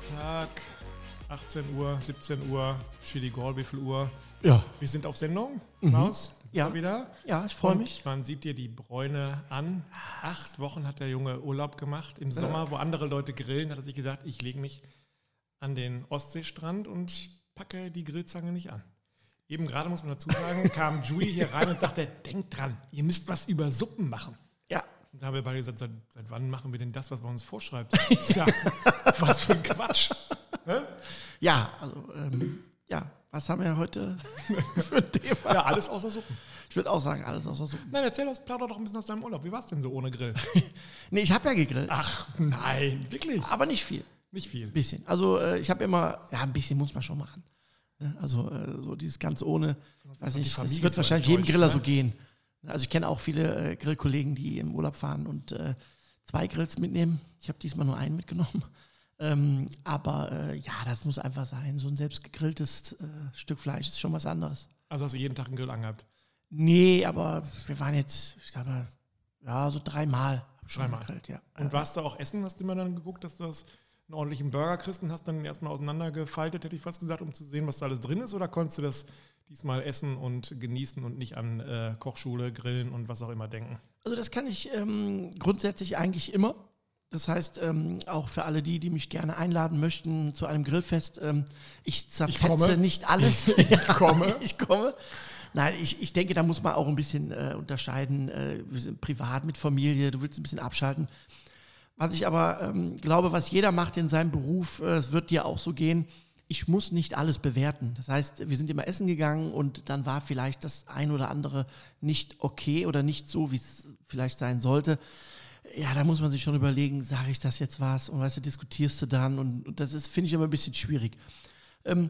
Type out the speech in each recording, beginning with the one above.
Freitag, 18 Uhr, 17 Uhr, Chili Gall, wie viel Uhr? Ja. Wir sind auf Sendung, Mhm. Maus. Ja. Wieder. Ja, ich freue mich. Man sieht dir die Bräune an. Acht Wochen hat der Junge Urlaub gemacht. Im Sommer, wo andere Leute grillen, hat er sich gesagt, ich lege mich an den Ostseestrand und packe die Grillzange nicht an. Eben gerade, muss man dazu sagen, kam Julie hier rein und sagte, denkt dran, ihr müsst was über Suppen machen. Und da haben wir beide gesagt, seit, seit wann machen wir denn das, was man uns vorschreibt? Tja, was für ein Quatsch. Ja, also, ähm, ja, was haben wir heute für ein Thema? Ja, alles außer Suppen. Ich würde auch sagen, alles außer Suppen. Nein, erzähl uns, plauder doch ein bisschen aus deinem Urlaub. Wie war es denn so ohne Grill? Nee, ich habe ja gegrillt, Ach, nein, wirklich? aber nicht viel. Nicht viel. Ein bisschen. Also, äh, ich habe immer, ja, ein bisschen muss man schon machen. Ne? Also, äh, so dieses ganz ohne, weiß nicht, das wird wahrscheinlich jedem Griller ne? so gehen. Also, ich kenne auch viele äh, Grillkollegen, die im Urlaub fahren und äh, zwei Grills mitnehmen. Ich habe diesmal nur einen mitgenommen. Ähm, aber äh, ja, das muss einfach sein. So ein selbst gegrilltes äh, Stück Fleisch ist schon was anderes. Also hast du jeden Tag einen Grill angehabt? Nee, aber wir waren jetzt, ich sag mal, ja, so dreimal. Dreimal. gegrillt, ja. Und warst du auch essen? Hast du immer dann geguckt, dass du das einen ordentlichen Burger kriegst und hast dann erstmal auseinandergefaltet, hätte ich fast gesagt, um zu sehen, was da alles drin ist? Oder konntest du das diesmal essen und genießen und nicht an äh, Kochschule, Grillen und was auch immer denken? Also das kann ich ähm, grundsätzlich eigentlich immer. Das heißt, ähm, auch für alle die, die mich gerne einladen möchten zu einem Grillfest, ähm, ich zerfetze komme. nicht alles. Ich komme. ich komme. Nein, ich, ich denke, da muss man auch ein bisschen äh, unterscheiden. Äh, wir sind privat mit Familie, du willst ein bisschen abschalten. Was ich aber ähm, glaube, was jeder macht in seinem Beruf, äh, es wird dir auch so gehen, ich muss nicht alles bewerten. Das heißt, wir sind immer essen gegangen und dann war vielleicht das ein oder andere nicht okay oder nicht so, wie es vielleicht sein sollte. Ja, da muss man sich schon überlegen, sage ich das jetzt was und weißt du, diskutierst du dann und, und das ist, finde ich, immer ein bisschen schwierig. Ähm,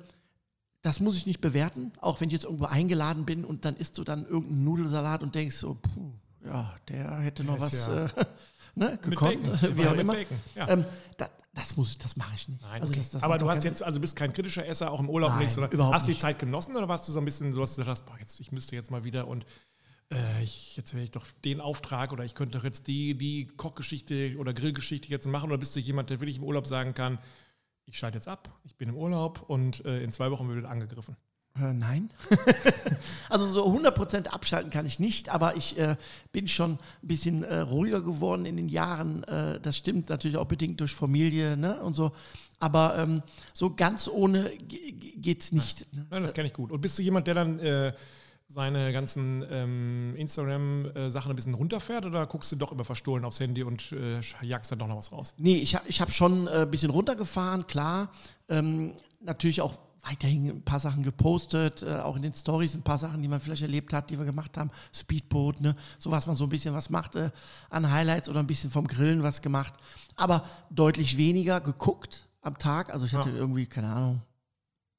das muss ich nicht bewerten, auch wenn ich jetzt irgendwo eingeladen bin und dann isst du dann irgendeinen Nudelsalat und denkst so, puh, ja, der hätte noch ist was ja- äh, ne, gekonnt, Bacon. wie auch mit immer. Bacon, ja. Ähm, da, das muss das mache ich nicht. Nein, Also das, das aber du hast jetzt, also bist kein kritischer Esser, auch im Urlaub Nein, nicht, sondern überhaupt hast du die. Zeit genossen oder warst du so ein bisschen so, dass du dachtest, boah, jetzt, ich müsste jetzt mal wieder und äh, ich, jetzt wäre ich doch den Auftrag oder ich könnte doch jetzt die, die Kochgeschichte oder Grillgeschichte jetzt machen oder bist du jemand, der wirklich im Urlaub sagen kann, ich schalte jetzt ab, ich bin im Urlaub und äh, in zwei Wochen wird angegriffen. Äh, nein. also so 100% abschalten kann ich nicht, aber ich äh, bin schon ein bisschen äh, ruhiger geworden in den Jahren. Äh, das stimmt natürlich auch bedingt durch Familie ne, und so. Aber ähm, so ganz ohne ge- ge- geht's nicht. Ne? Nein, das kenne ich gut. Und bist du jemand, der dann äh, seine ganzen ähm, Instagram-Sachen ein bisschen runterfährt oder guckst du doch immer verstohlen aufs Handy und jagst dann doch noch was raus? Nee, ich habe ich hab schon ein bisschen runtergefahren, klar. Ähm, natürlich auch weiterhin ein paar Sachen gepostet, äh, auch in den Stories ein paar Sachen, die man vielleicht erlebt hat, die wir gemacht haben. Speedboat, ne? so was man so ein bisschen was macht äh, an Highlights oder ein bisschen vom Grillen was gemacht. Aber deutlich weniger geguckt am Tag. Also ich hatte Ja. irgendwie, keine Ahnung,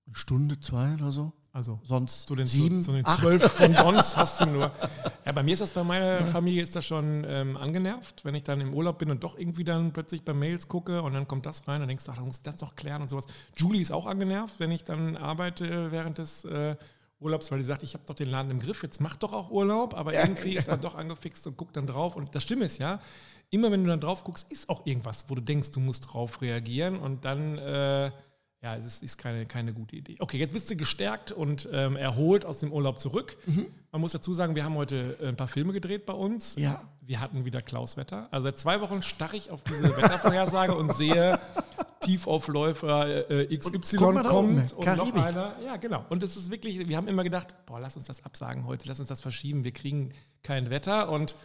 eine Stunde, zwei oder so. Also Sonst zu den, sieben, zu den acht. zwölf von sonst hast du nur. Ja, bei mir ist das, bei meiner Familie ist das schon ähm, angenervt, wenn ich dann im Urlaub bin und doch irgendwie dann plötzlich bei Mails gucke und dann kommt das rein, dann denkst ach, dann muss das noch klären und sowas. Julie ist auch angenervt, wenn ich dann arbeite während des äh, Urlaubs, weil die sagt, ich habe doch den Laden im Griff, jetzt mach doch auch Urlaub, aber irgendwie ist man doch angefixt und guckt dann drauf. Und das Stimme ist ja, immer wenn du dann drauf guckst, ist auch irgendwas, wo du denkst, du musst drauf reagieren und dann, äh, ja, es ist, ist keine, keine gute Idee. Okay, jetzt bist du gestärkt und ähm, erholt aus dem Urlaub zurück. Man muss dazu sagen, wir haben heute äh, ein paar Filme gedreht bei uns. Ja. Wir hatten wieder Klauswetter. Also seit zwei Wochen starre ich auf diese Wettervorhersage und sehe Tiefaufläufer äh, XY mal da oben, kommt und noch Karibik. einer. Ja, genau. Und es ist wirklich, wir haben immer gedacht, boah, lass uns das absagen heute, lass uns das verschieben, wir kriegen kein Wetter. Und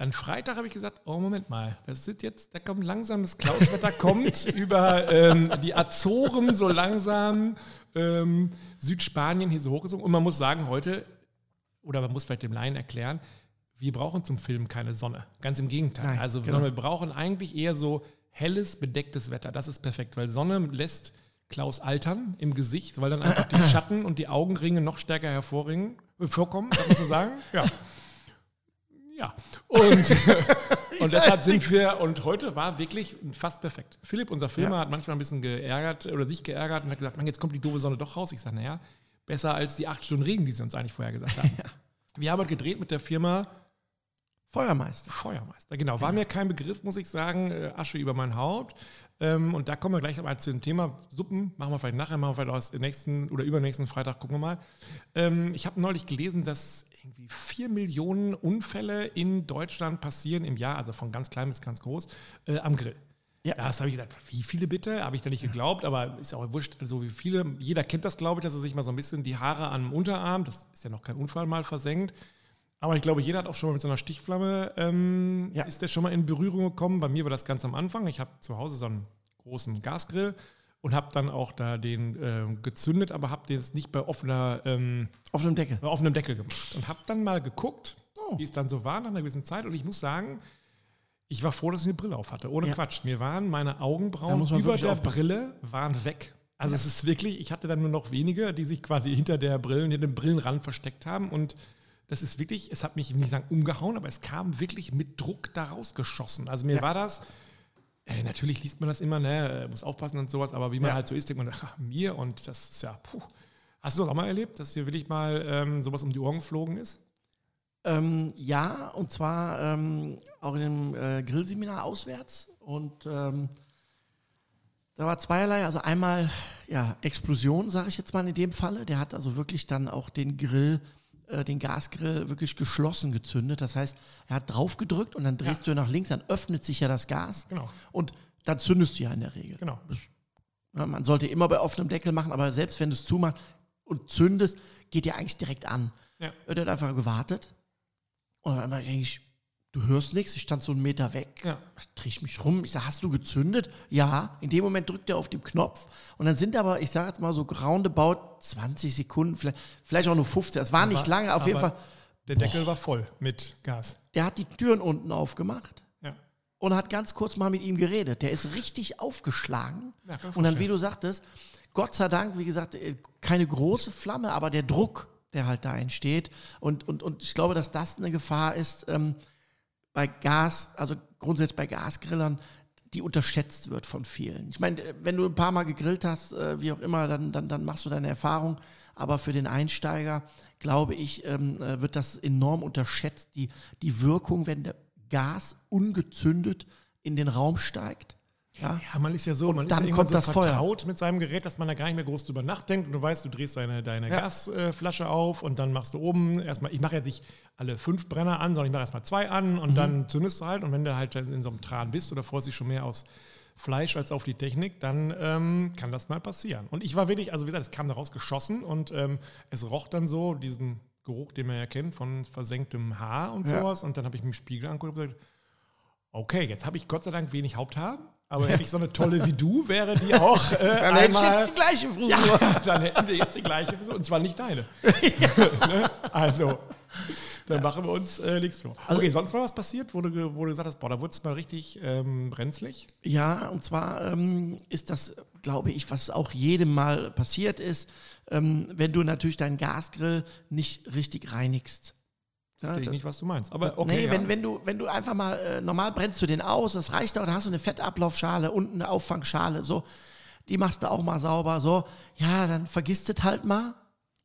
dann Freitag habe ich gesagt, oh Moment mal, das ist jetzt, da kommt langsam das Klauswetter, kommt über ähm, die Azoren so langsam, ähm, Südspanien hier so hochgesungen. Und man muss sagen, heute, oder man muss vielleicht dem Laien erklären, wir brauchen zum Film keine Sonne. Ganz im Gegenteil. Nein, also genau. sondern wir brauchen eigentlich eher so helles, bedecktes Wetter. Das ist perfekt, weil Sonne lässt Klaus altern im Gesicht, weil dann einfach die Schatten und die Augenringe noch stärker hervorringen, äh, vorkommen, kann man so sagen. Ja. Ja. Und, und deshalb sind wir, und heute war wirklich fast perfekt. Philipp, unser Filmer, Ja. hat manchmal ein bisschen geärgert oder sich geärgert und hat gesagt, Mann, jetzt kommt die doofe Sonne doch raus. Ich sage, naja, besser als die acht Stunden Regen, die sie uns eigentlich vorher gesagt haben. Wir haben halt gedreht mit der Firma Feuermeister. Feuermeister, genau. War mir kein Begriff, muss ich sagen. Äh, Asche über mein Haupt. Ähm, und da kommen wir gleich mal zu dem Thema Suppen. Machen wir vielleicht nachher, machen wir vielleicht aus nächsten oder übernächsten Freitag, gucken wir mal. Ähm, ich habe neulich gelesen, dass irgendwie vier Millionen Unfälle in Deutschland passieren im Jahr, also von ganz klein bis ganz groß, äh, am Grill. Ja. Das habe ich gesagt, wie viele bitte? Habe ich da nicht geglaubt, aber ist auch wurscht, also wie viele. Jeder kennt das, glaube ich, dass er sich mal so ein bisschen die Haare am Unterarm, das ist ja noch kein Unfall, mal versenkt. Aber ich glaube, jeder hat auch schon mal mit so einer Stichflamme, ähm, ja. ist der schon mal in Berührung gekommen. Bei mir war das ganz am Anfang. Ich habe zu Hause so einen großen Gasgrill und habe dann auch da den äh, gezündet, aber habe den jetzt nicht bei offener, ähm, offenem Deckel, bei offenem Deckel gemacht. Und habe dann mal geguckt, oh. wie es dann so war nach einer gewissen Zeit. Und ich muss sagen, ich war froh, dass ich eine Brille auf hatte. Ohne ja. Quatsch. Mir waren meine Augenbrauen über der aufpassen. Brille waren weg. Also ja. es ist wirklich, ich hatte dann nur noch wenige, die sich quasi hinter der Brillen, hinter dem Brillenrand versteckt haben. Und das ist wirklich, es hat mich nicht sagen umgehauen, aber es kam wirklich mit Druck da rausgeschossen. Also mir ja. war das, äh, natürlich liest man das immer, ne, muss aufpassen und sowas, aber wie man halt so ist, denkt man, ach, mir und das ist ja, puh. Hast du das auch mal erlebt, dass dir wirklich mal ähm, sowas um die Ohren geflogen ist? Ähm, ja, und zwar ähm, auch in einem äh, Grillseminar auswärts. Und ähm, da war zweierlei. Also einmal ja, Explosion, sage ich jetzt mal in dem Falle. Der hat also wirklich dann auch den Grill, äh, den Gasgrill wirklich geschlossen gezündet. Das heißt, er hat drauf gedrückt und dann drehst ja. du nach links, dann öffnet sich ja das Gas. Genau. Und dann zündest du ja in der Regel. Genau. Das, ja, man sollte immer bei offenem Deckel machen, aber selbst wenn du es zumachst und zündest, geht ja eigentlich direkt an. Ja. Er hat einfach gewartet und auf einmal denke ich, du hörst nichts. Ich stand so einen Meter weg. Ja. Drehe ich mich rum. Ich sage, hast du gezündet? Ja. In dem Moment drückt er auf den Knopf. Und dann sind aber, ich sage jetzt mal so roundabout 20 Sekunden, vielleicht, vielleicht auch nur 15. Es war aber, nicht lange, auf jeden Fall. Der Deckel boah, war voll mit Gas. Der hat die Türen unten aufgemacht. Ja. Und hat ganz kurz mal mit ihm geredet. Der ist richtig aufgeschlagen. Ja, und dann, wie du sagtest, Gott sei Dank, wie gesagt, äh, keine große Flamme, aber der Druck der halt da entsteht. Und, und, und ich glaube, dass das eine Gefahr ist ähm, bei Gas, also grundsätzlich bei Gasgrillern, die unterschätzt wird von vielen. Ich meine, wenn du ein paar Mal gegrillt hast, äh, wie auch immer, dann, dann, dann machst du deine Erfahrung. Aber für den Einsteiger, glaube ich, ähm, äh, wird das enorm unterschätzt, die, die Wirkung, wenn der Gas ungezündet in den Raum steigt. Ja, ja man ist ja so, man dann ist ja kommt so das vertraut Feuer. mit seinem Gerät, dass man da gar nicht mehr groß drüber nachdenkt und du weißt, du drehst deine, deine ja. Gasflasche auf und dann machst du oben erstmal, ich mache ja nicht alle fünf Brenner an, sondern ich mache erstmal zwei an und mhm. dann zündest du halt und wenn du halt in so einem Tran bist oder freust dich schon mehr aufs Fleisch als auf die Technik, dann ähm, kann das mal passieren. Und ich war wirklich, also wie gesagt, es kam daraus geschossen und ähm, es roch dann so, diesen Geruch, den man ja kennt, von versenktem Haar und ja. sowas. Und dann habe ich mir im Spiegel angeguckt und gesagt, okay, jetzt habe ich Gott sei Dank wenig Haupthaar. Aber hätte ich so eine tolle wie du, wäre die auch. Äh, dann hätte ich jetzt die gleiche Frisur. Ja, dann hätten wir jetzt die gleiche Frisur. Und zwar nicht deine. ne? Also, dann ja. machen wir uns äh, nichts vor. Also, okay, sonst mal was passiert, wo du, wo du gesagt hast, boah, da wurde es mal richtig ähm, brenzlig? Ja, und zwar ähm, ist das, glaube ich, was auch jedem Mal passiert ist, ähm, wenn du natürlich deinen Gasgrill nicht richtig reinigst. Verstehe ich nicht, was du meinst. Aber okay, nee, ja. wenn, wenn, du, wenn du einfach mal, äh, normal brennst du den aus, das reicht auch, dann hast du eine Fettablaufschale und eine Auffangschale, so, die machst du auch mal sauber, so, ja, dann vergisst es halt mal.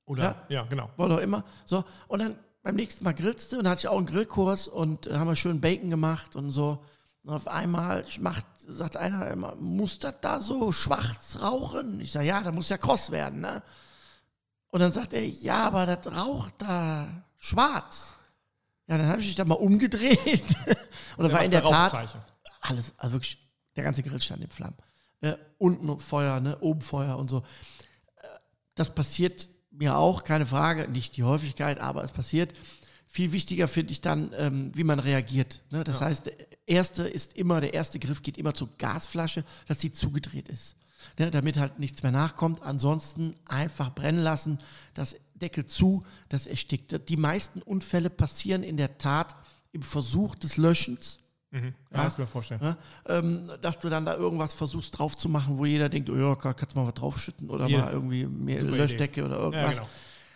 Oder, ja, ja genau. Oder immer, so, und dann beim nächsten Mal grillst du und dann hatte ich auch einen Grillkurs und äh, haben wir schön Bacon gemacht und so. Und auf einmal macht, sagt einer immer, muss das da so schwarz rauchen? Ich sage, ja, da muss ja kross werden, ne? Und dann sagt er, ja, aber das raucht da schwarz. Ja, dann habe ich mich da mal umgedreht. und dann war in der Tat alles, also wirklich, der ganze Grill stand in Flammen. Äh, unten Feuer, ne, oben Feuer und so. Äh, das passiert mir auch, keine Frage, nicht die Häufigkeit, aber es passiert. Viel wichtiger finde ich dann, ähm, wie man reagiert. Ne? Das ja. heißt, der erste ist immer, der erste Griff geht immer zur Gasflasche, dass sie zugedreht ist. Ne? Damit halt nichts mehr nachkommt. Ansonsten einfach brennen lassen. Das Deckel zu, das erstickt. Die meisten Unfälle passieren in der Tat im Versuch des Löschens. Mhm. Ja, ja, das mir vorstellen. Ja, ähm, dass du dann da irgendwas versuchst drauf zu machen, wo jeder denkt, oh ja, kannst du mal was draufschütten oder yeah. mal irgendwie mehr Super Löschdecke Idee. oder irgendwas. Ja, genau.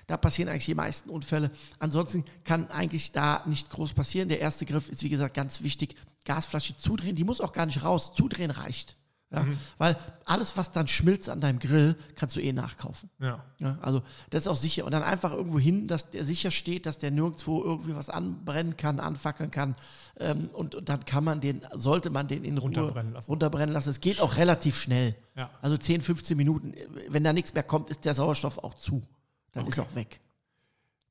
Da passieren eigentlich die meisten Unfälle. Ansonsten kann eigentlich da nicht groß passieren. Der erste Griff ist, wie gesagt, ganz wichtig. Gasflasche zudrehen, die muss auch gar nicht raus. Zudrehen reicht. Ja? Weil alles, was dann schmilzt an deinem Grill, kannst du eh nachkaufen. Ja. Ja, also das ist auch sicher. Und dann einfach irgendwo hin, dass der sicher steht, dass der nirgendwo irgendwie was anbrennen kann, anfackeln kann. Ähm, und, und dann kann man den, sollte man den in Ruhe Runterbrennen lassen. runterbrennen lassen. Es geht auch relativ schnell. Ja. Also 10, 15 Minuten. Wenn da nichts mehr kommt, ist der Sauerstoff auch zu. Dann ist auch weg.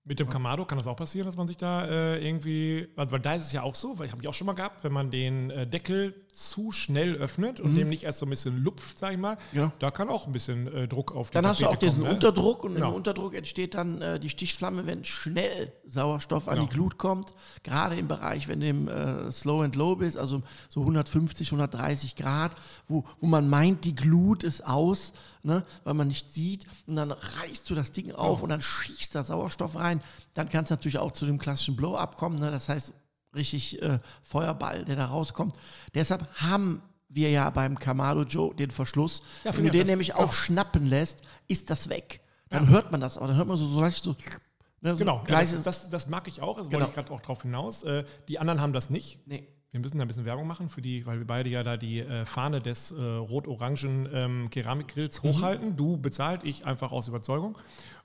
Mit dem Kamado kann das auch passieren, dass man sich da äh, irgendwie, weil, weil da ist es ja auch so, weil ich habe ich auch schon mal gehabt, wenn man den äh, Deckel zu schnell öffnet und dem nicht erst so ein bisschen lupft, sag ich mal, Mhm. Ja. da kann auch ein bisschen äh, Druck auf die Dann hast du auch Tapete diesen ne? Unterdruck und Genau. im Unterdruck entsteht dann äh, die Stichflamme, wenn schnell Sauerstoff an Genau. die Glut kommt. Gerade im Bereich, wenn du im äh, Slow and Low bist, also so 150, 130 Grad, wo, wo man meint, die Glut ist aus, ne, weil man nicht sieht. Und dann reißt du das Ding auf und dann schießt da Sauerstoff rein. Dann kann es natürlich auch zu dem klassischen Blow-up kommen. Ne? Das heißt, richtig äh, Feuerball, der da rauskommt. Deshalb haben wir ja beim Kamado Joe den Verschluss. Ja, Wenn du den nämlich ja. aufschnappen lässt, ist das weg. Dann hört man das auch. Dann hört man so, so leicht so. Ne, so Genau, ja, gleich das, das, das mag ich auch, das Genau. wollte ich gerade auch drauf hinaus. Äh, die anderen haben das nicht. nee. Wir müssen da ein bisschen Werbung machen für die, weil wir beide ja da die äh, Fahne des äh, rot-orangen ähm, Keramikgrills Mhm. hochhalten. Du bezahlt, ich einfach aus Überzeugung.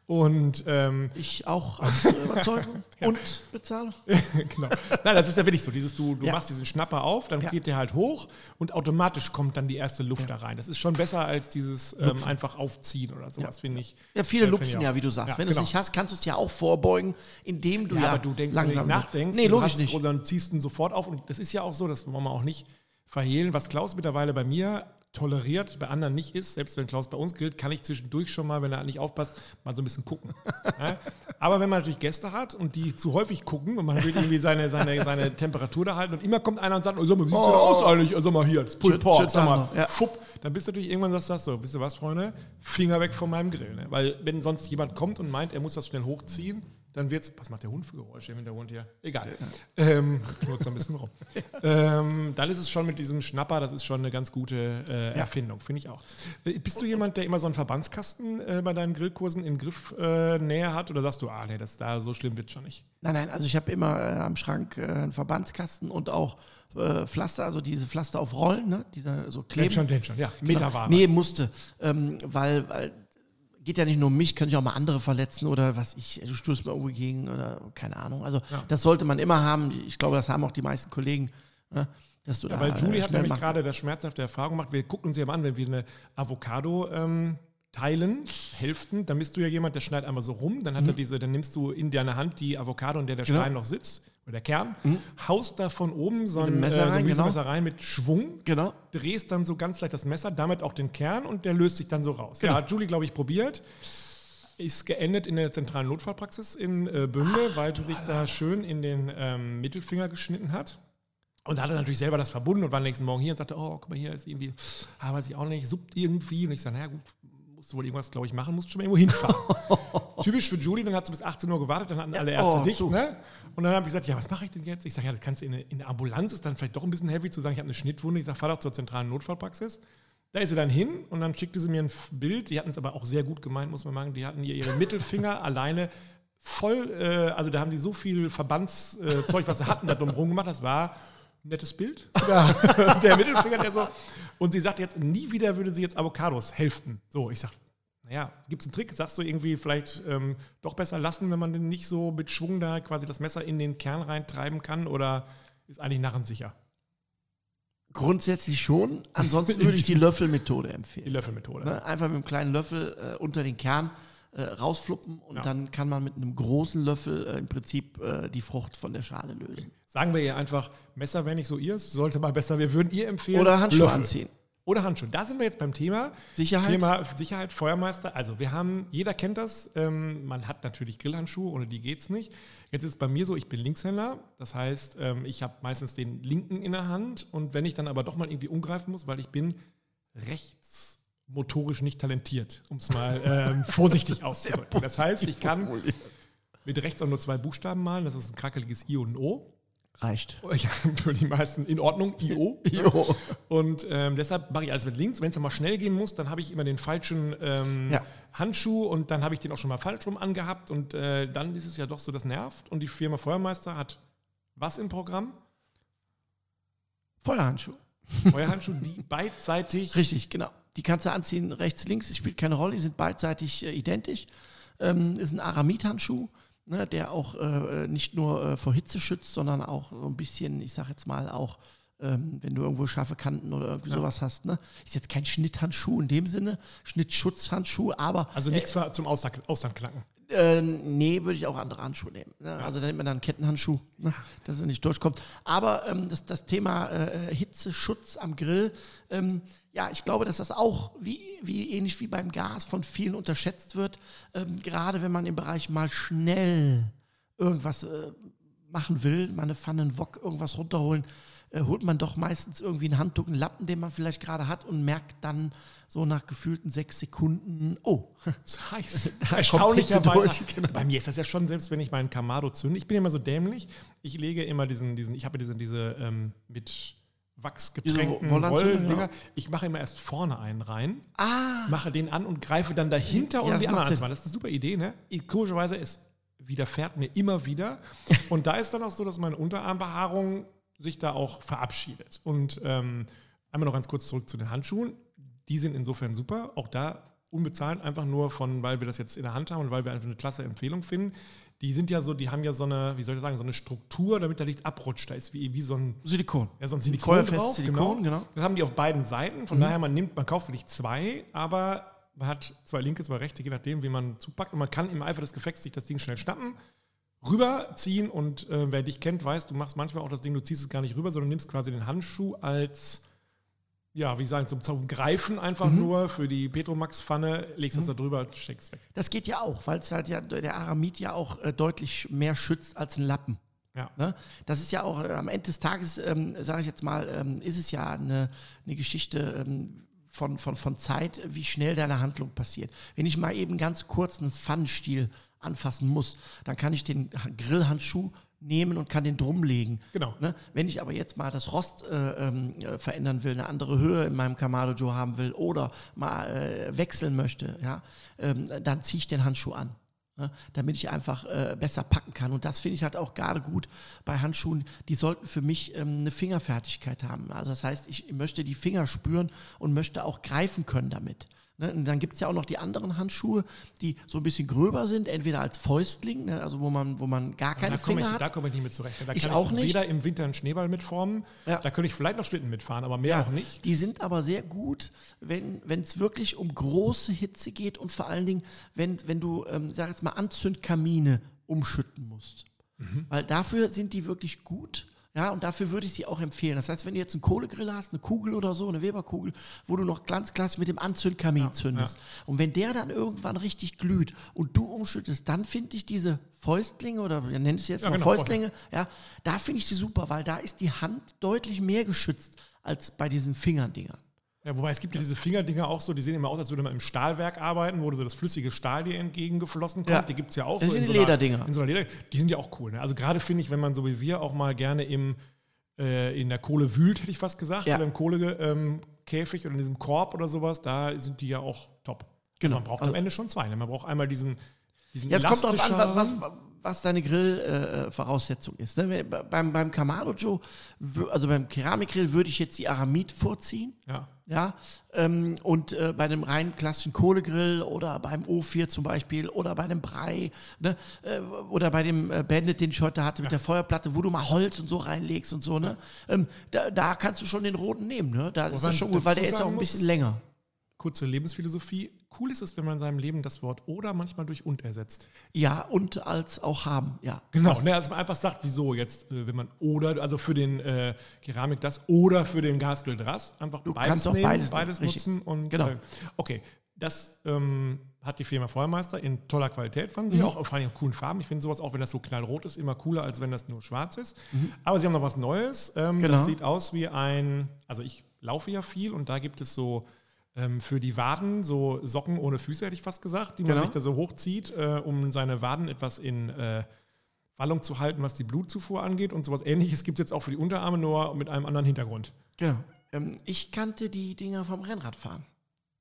Und ähm, Ich auch aus Überzeugung und Bezahlung. genau. Nein, das ist ja wirklich so. Dieses, du, du Ja. machst diesen Schnapper auf, dann Ja. geht der halt hoch und automatisch kommt dann die erste Luft da rein. Das ist schon besser als dieses ähm, einfach aufziehen oder sowas, finde ich. Ja, viele Äh, lupfen ja, wie du sagst. Ja, Wenn du es genau. nicht hast, kannst du es ja auch vorbeugen, indem du ja, Ja, aber du denkst, wenn du langsam nachdenkst, Nee, logisch hast, nicht. Oder dann ziehst du ihn sofort auf. Und das ist ja auch so, das wollen wir auch nicht verhehlen. Was Klaus mittlerweile bei mir toleriert, bei anderen nicht ist, selbst wenn Klaus bei uns gilt, kann ich zwischendurch schon mal, wenn er nicht aufpasst, mal so ein bisschen gucken. ja? Aber wenn man natürlich Gäste hat und die zu häufig gucken und man will irgendwie seine, seine, seine Temperatur da halten und immer kommt einer und sagt, oh, sag mal, wie sieht denn aus eigentlich? Oh, sag mal hier, das Pulled Pork, sag mal, ja. Fupp, dann bist du natürlich irgendwann sagst du so, wisst ihr was, Freunde? Finger weg von meinem Grill. Ne? Weil wenn sonst jemand kommt und meint, er muss das schnell hochziehen, dann wird's, was macht der Hund für Geräusche im Hintergrund hier? Egal. Ähm, knurrt so ein bisschen rum. ähm, dann ist es schon mit diesem Schnapper, das ist schon eine ganz gute äh, Erfindung, finde ich auch. Äh, Bist du jemand, der immer so einen Verbandskasten äh, bei deinen Grillkursen im Griff äh, näher hat oder sagst du, ah nee, das da so schlimm wird schon nicht? Nein, nein, also ich habe immer äh, am Schrank äh, einen Verbandskasten und auch Pflaster, also diese Pflaster auf Rollen, ne? diese so kleben. Den schon, den schon, ja. Genau. Meterware. Nee, musste. Ähm, weil, weil geht ja nicht nur um mich, könnte ich auch mal andere verletzen oder was ich, du stößt mal irgendwo gegen oder keine Ahnung. Also Ja. das sollte man immer haben. Ich glaube, das haben auch die meisten Kollegen. Ne? Dass du Ja, da, weil Julie hat nämlich gerade das schmerzhafte Erfahrung gemacht. Wir gucken uns ja mal an, wenn wir eine Avocado ähm, teilen, Hälften, dann bist du ja jemand, der schneidet einmal so rum, dann hat Mhm. er diese, dann nimmst du in deiner Hand die Avocado, in der der Genau. Stein noch sitzt, oder der Kern, haust da von oben so ein Messer äh, rein, Gemüsemesser rein mit Schwung, Genau. drehst dann so ganz leicht das Messer, damit auch den Kern und der löst sich dann so raus. Genau. Ja, hat Julie, glaube ich, probiert. Ist geendet in der zentralen Notfallpraxis in äh, Bünde, weil sie sich da schön in den ähm, Mittelfinger geschnitten hat. Und da hat er natürlich selber das verbunden und war am nächsten Morgen hier und sagte, oh, guck mal, hier ist irgendwie, ah, weiß ich auch nicht, suppt irgendwie. Und ich sage, naja gut, musst du wohl irgendwas, glaube ich, machen, musst schon mal irgendwo hinfahren. Typisch für Julie, dann hat sie bis 18 Uhr gewartet, dann hatten alle Ärzte oh, dicht. so. Ne? Und dann habe ich gesagt, ja, was mache ich denn jetzt? Ich sage, ja, das kannst du in, in der Ambulanz, ist dann vielleicht doch ein bisschen heavy zu sagen, ich habe eine Schnittwunde. Ich sage, fahr doch zur zentralen Notfallpraxis. Da ist sie dann hin und dann schickte sie mir ein Bild. Die hatten es aber auch sehr gut gemeint, muss man sagen. Die hatten ihr ihre Mittelfinger alleine voll, äh, also da haben die so viel Verbandszeug, äh, was sie hatten, da drum rum gemacht. Das war nettes Bild. Der Mittelfinger, der so. Und sie sagt jetzt, nie wieder würde sie jetzt Avocados helfen. So, ich sage, naja, gibt es einen Trick? Sagst du irgendwie vielleicht ähm, doch besser lassen, wenn man den nicht so mit Schwung da quasi das Messer in den Kern reintreiben kann? Oder ist eigentlich narrensicher? Grundsätzlich schon. Ansonsten würde ich die Löffelmethode Die empfehlen. Löffelmethode. Ne? Einfach mit einem kleinen Löffel äh, unter den Kern äh, rausfluppen und Ja. dann kann man mit einem großen Löffel äh, im Prinzip äh, die Frucht von der Schale lösen. Sagen wir ihr einfach, Messer wäre nicht so ihrs, sollte mal besser. Wir würden ihr empfehlen. Oder Handschuhe Löffel. anziehen. Oder Handschuhe. Da sind wir jetzt beim Thema. Sicherheit. Thema Sicherheit, Feuermeister. Also wir haben, jeder kennt das, ähm, man hat natürlich Grillhandschuhe, ohne die geht es nicht. Jetzt ist es bei mir so, ich bin Linkshänder. Das heißt, ähm, ich habe meistens den linken in der Hand und wenn ich dann aber doch mal irgendwie umgreifen muss, weil ich bin rechtsmotorisch nicht talentiert, um es mal ähm, vorsichtig auszudrücken. Das heißt, ich kann mit rechts auch nur zwei Buchstaben malen. Das ist ein krackeliges I und ein O. Reicht. Ja, für die meisten in Ordnung, IO. Jo. Und ähm, deshalb mache ich alles mit links. Wenn es mal schnell gehen muss, dann habe ich immer den falschen ähm, Ja. Handschuh und dann habe ich den auch schon mal falsch rum angehabt und äh, dann ist es ja doch so, das nervt. Und die Firma Feuermeister hat was im Programm? Feuerhandschuh. Feuerhandschuhe, die beidseitig. Richtig, genau. Die kannst du anziehen rechts, links, es spielt keine Rolle, die sind beidseitig äh, identisch. Ähm, ist ein Aramid-Handschuh, ne, der auch äh, nicht nur äh, vor Hitze schützt, sondern auch so ein bisschen, ich sag jetzt mal, auch ähm, wenn du irgendwo scharfe Kanten oder irgendwie Ja. sowas hast. Ne? Ist jetzt kein Schnitthandschuh in dem Sinne, Schnittschutzhandschuh, aber Also nichts für- zum Ausland, Auslandknacken. Äh, nee, würde ich auch andere Handschuhe nehmen. Ne? Also da nimmt man dann einen Kettenhandschuh, ne? dass er nicht durchkommt. Aber ähm, das, das Thema äh, Hitzeschutz am Grill, ähm, ja, ich glaube, dass das auch wie, wie ähnlich wie beim Gas von vielen unterschätzt wird. Ähm, gerade wenn man im Bereich mal schnell irgendwas äh, machen will, mal eine Pfanne, einen Wok, irgendwas runterholen, äh, holt man doch meistens irgendwie ein Handtuch, einen Lappen, den man vielleicht gerade hat und merkt dann so nach gefühlten sechs Sekunden, oh, Das ist heiß. Da Erstaunlicherweise. genau. Bei mir ist das ja schon, selbst wenn ich meinen Kamado zünde, ich bin immer so dämlich, ich lege immer diesen, diesen ich habe diese, diese ähm, mit Wachsgetränkten Diese Wollanzünder, Wolldinger. ja. Ich mache immer erst vorne einen rein, ah, mache den an und greife dann dahinter, Ja, das die anderen anzumachen. Das ist eine super Idee, ne? Komischerweise, es widerfährt mir immer wieder. Und da ist dann auch so, dass meine Unterarmbehaarung sich da auch verabschiedet. Und ähm, einmal noch ganz kurz zurück zu den Handschuhen. Die sind insofern super. Auch da unbezahlt, einfach nur von, weil wir das jetzt in der Hand haben und weil wir einfach eine klasse Empfehlung finden. Die sind ja so, die haben ja so eine, wie soll ich sagen, so eine Struktur, damit da nichts abrutscht. Da ist wie, wie so ein Silikon. ja, so ein Silikon drauf. Silikon, genau. Das haben die auf beiden Seiten. Von daher, man nimmt, man kauft wirklich zwei, aber man hat zwei linke, zwei rechte, je nachdem, wie man zupackt. Und man kann im Eifer des Gefechts sich das Ding schnell schnappen, rüberziehen und äh, wer dich kennt, weiß, du machst manchmal auch das Ding, du ziehst es gar nicht rüber, sondern nimmst quasi den Handschuh als, ja, wie sagen, zum, zum Greifen einfach nur für die Petromax-Pfanne, legst das da drüber, steckst weg. Das geht ja auch, weil es halt ja der Aramid ja auch äh, deutlich mehr schützt als ein Lappen. Ja. Ne? Das ist ja auch äh, am Ende des Tages, ähm, sage ich jetzt mal, ähm, ist es ja eine, eine Geschichte ähm, von, von, von Zeit, wie schnell deine Handlung passiert. Wenn ich mal eben ganz kurz einen Pfannenstiel anfassen muss, dann kann ich den Grillhandschuh nehmen und kann den drum legen. Genau. Ne? Wenn ich aber jetzt mal das Rost äh, ähm, äh, verändern will, eine andere Höhe in meinem Kamado Joe haben will oder mal äh, wechseln möchte, ja, ähm, dann ziehe ich den Handschuh an. Ne? Damit ich einfach äh, besser packen kann. Und das finde ich halt auch gerade gut bei Handschuhen. Die sollten für mich ähm, eine Fingerfertigkeit haben. Also das heißt, ich möchte die Finger spüren und möchte auch greifen können damit. Ne? Und dann gibt es ja auch noch die anderen Handschuhe, die so ein bisschen gröber sind, entweder als Fäustling, ne? also wo man, wo man gar keine Finger ich, hat. da komme ich nicht mit zurecht. Da Ich kann auch ich nicht. weder im Winter einen Schneeball mitformen, Ja. da könnte ich vielleicht noch Schlitten mitfahren, aber mehr auch nicht. Die sind aber sehr gut, wenn es wirklich um große Hitze geht und vor allen Dingen, wenn, wenn du, ähm, sag jetzt mal, Anzündkamine umschütten musst. Mhm. Weil dafür sind die wirklich gut. Ja, und dafür würde ich sie auch empfehlen. Das heißt, wenn du jetzt einen Kohlegrill hast, eine Kugel oder so, eine Weberkugel, wo du noch ganz klassisch mit dem Anzündkamin zündest. Und wenn der dann irgendwann richtig glüht und du umschüttest, dann finde ich diese Fäustlinge oder wir nennen es jetzt Ja, mal genau, Fäustlinge, ja, da finde ich sie super, weil da ist die Hand deutlich mehr geschützt als bei diesen Fingerdingern. Ja, wobei es gibt ja diese Fingerdinger auch so, die sehen immer aus, als würde man im Stahlwerk arbeiten, wo so das flüssige Stahl dir entgegengeflossen kommt. Ja. Die gibt es ja auch Das so sind in so einer, Lederdinger. In so einer Leder. Die sind ja auch cool. Ne? Also gerade finde ich, wenn man so wie wir auch mal gerne im, äh, in der Kohle wühlt, hätte ich fast gesagt, Ja. oder im Kohlekäfig ähm, oder in diesem Korb oder sowas, da sind die ja auch top. Genau. Also man braucht Also- am Ende schon zwei. Ne? Man braucht einmal diesen, diesen Ja, es kommt darauf an, was, was, was deine Grillvoraussetzung ist. Ne? Beim, beim Kamado Joe, also beim Keramikgrill, würde ich jetzt die Aramid vorziehen. Ja. Ja, ähm, und äh, bei einem rein klassischen Kohlegrill oder beim O4 zum Beispiel oder bei dem Brei ne, äh, oder bei dem äh, Bandit, den ich heute hatte mit der Feuerplatte, wo du mal Holz und so reinlegst und so, ne? Ähm, da, da kannst du schon den roten nehmen, ne? Da ist das schon gut, weil der ist auch ein bisschen muss- länger. Kurze Lebensphilosophie. Cool ist es, wenn man in seinem Leben das Wort oder manchmal durch und ersetzt. Ja, und als auch haben, ja. Genau, ne, also man einfach sagt, wieso jetzt, äh, wenn man oder, also für den äh, Keramik das oder für den Gasgrill das, einfach Du beides kannst auch nehmen, beides beides, nutzen und Genau. äh, okay, das ähm, hat die Firma Feuermeister in toller Qualität, fanden Mhm. wir auch vor allem in coolen Farben. Ich finde sowas auch, wenn das so knallrot ist, immer cooler, als wenn das nur schwarz ist. Mhm. Aber sie haben noch was Neues. Ähm, Genau. Das sieht aus wie ein, also ich laufe ja viel und da gibt es so ähm, für die Waden so Socken ohne Füße, hätte ich fast gesagt, die man Genau. sich da so hochzieht, äh, um seine Waden etwas in äh, Wallung zu halten, was die Blutzufuhr angeht und sowas ähnliches gibt es jetzt auch für die Unterarme, nur mit einem anderen Hintergrund. Genau. Ähm, ich kannte die Dinger vom Rennradfahren.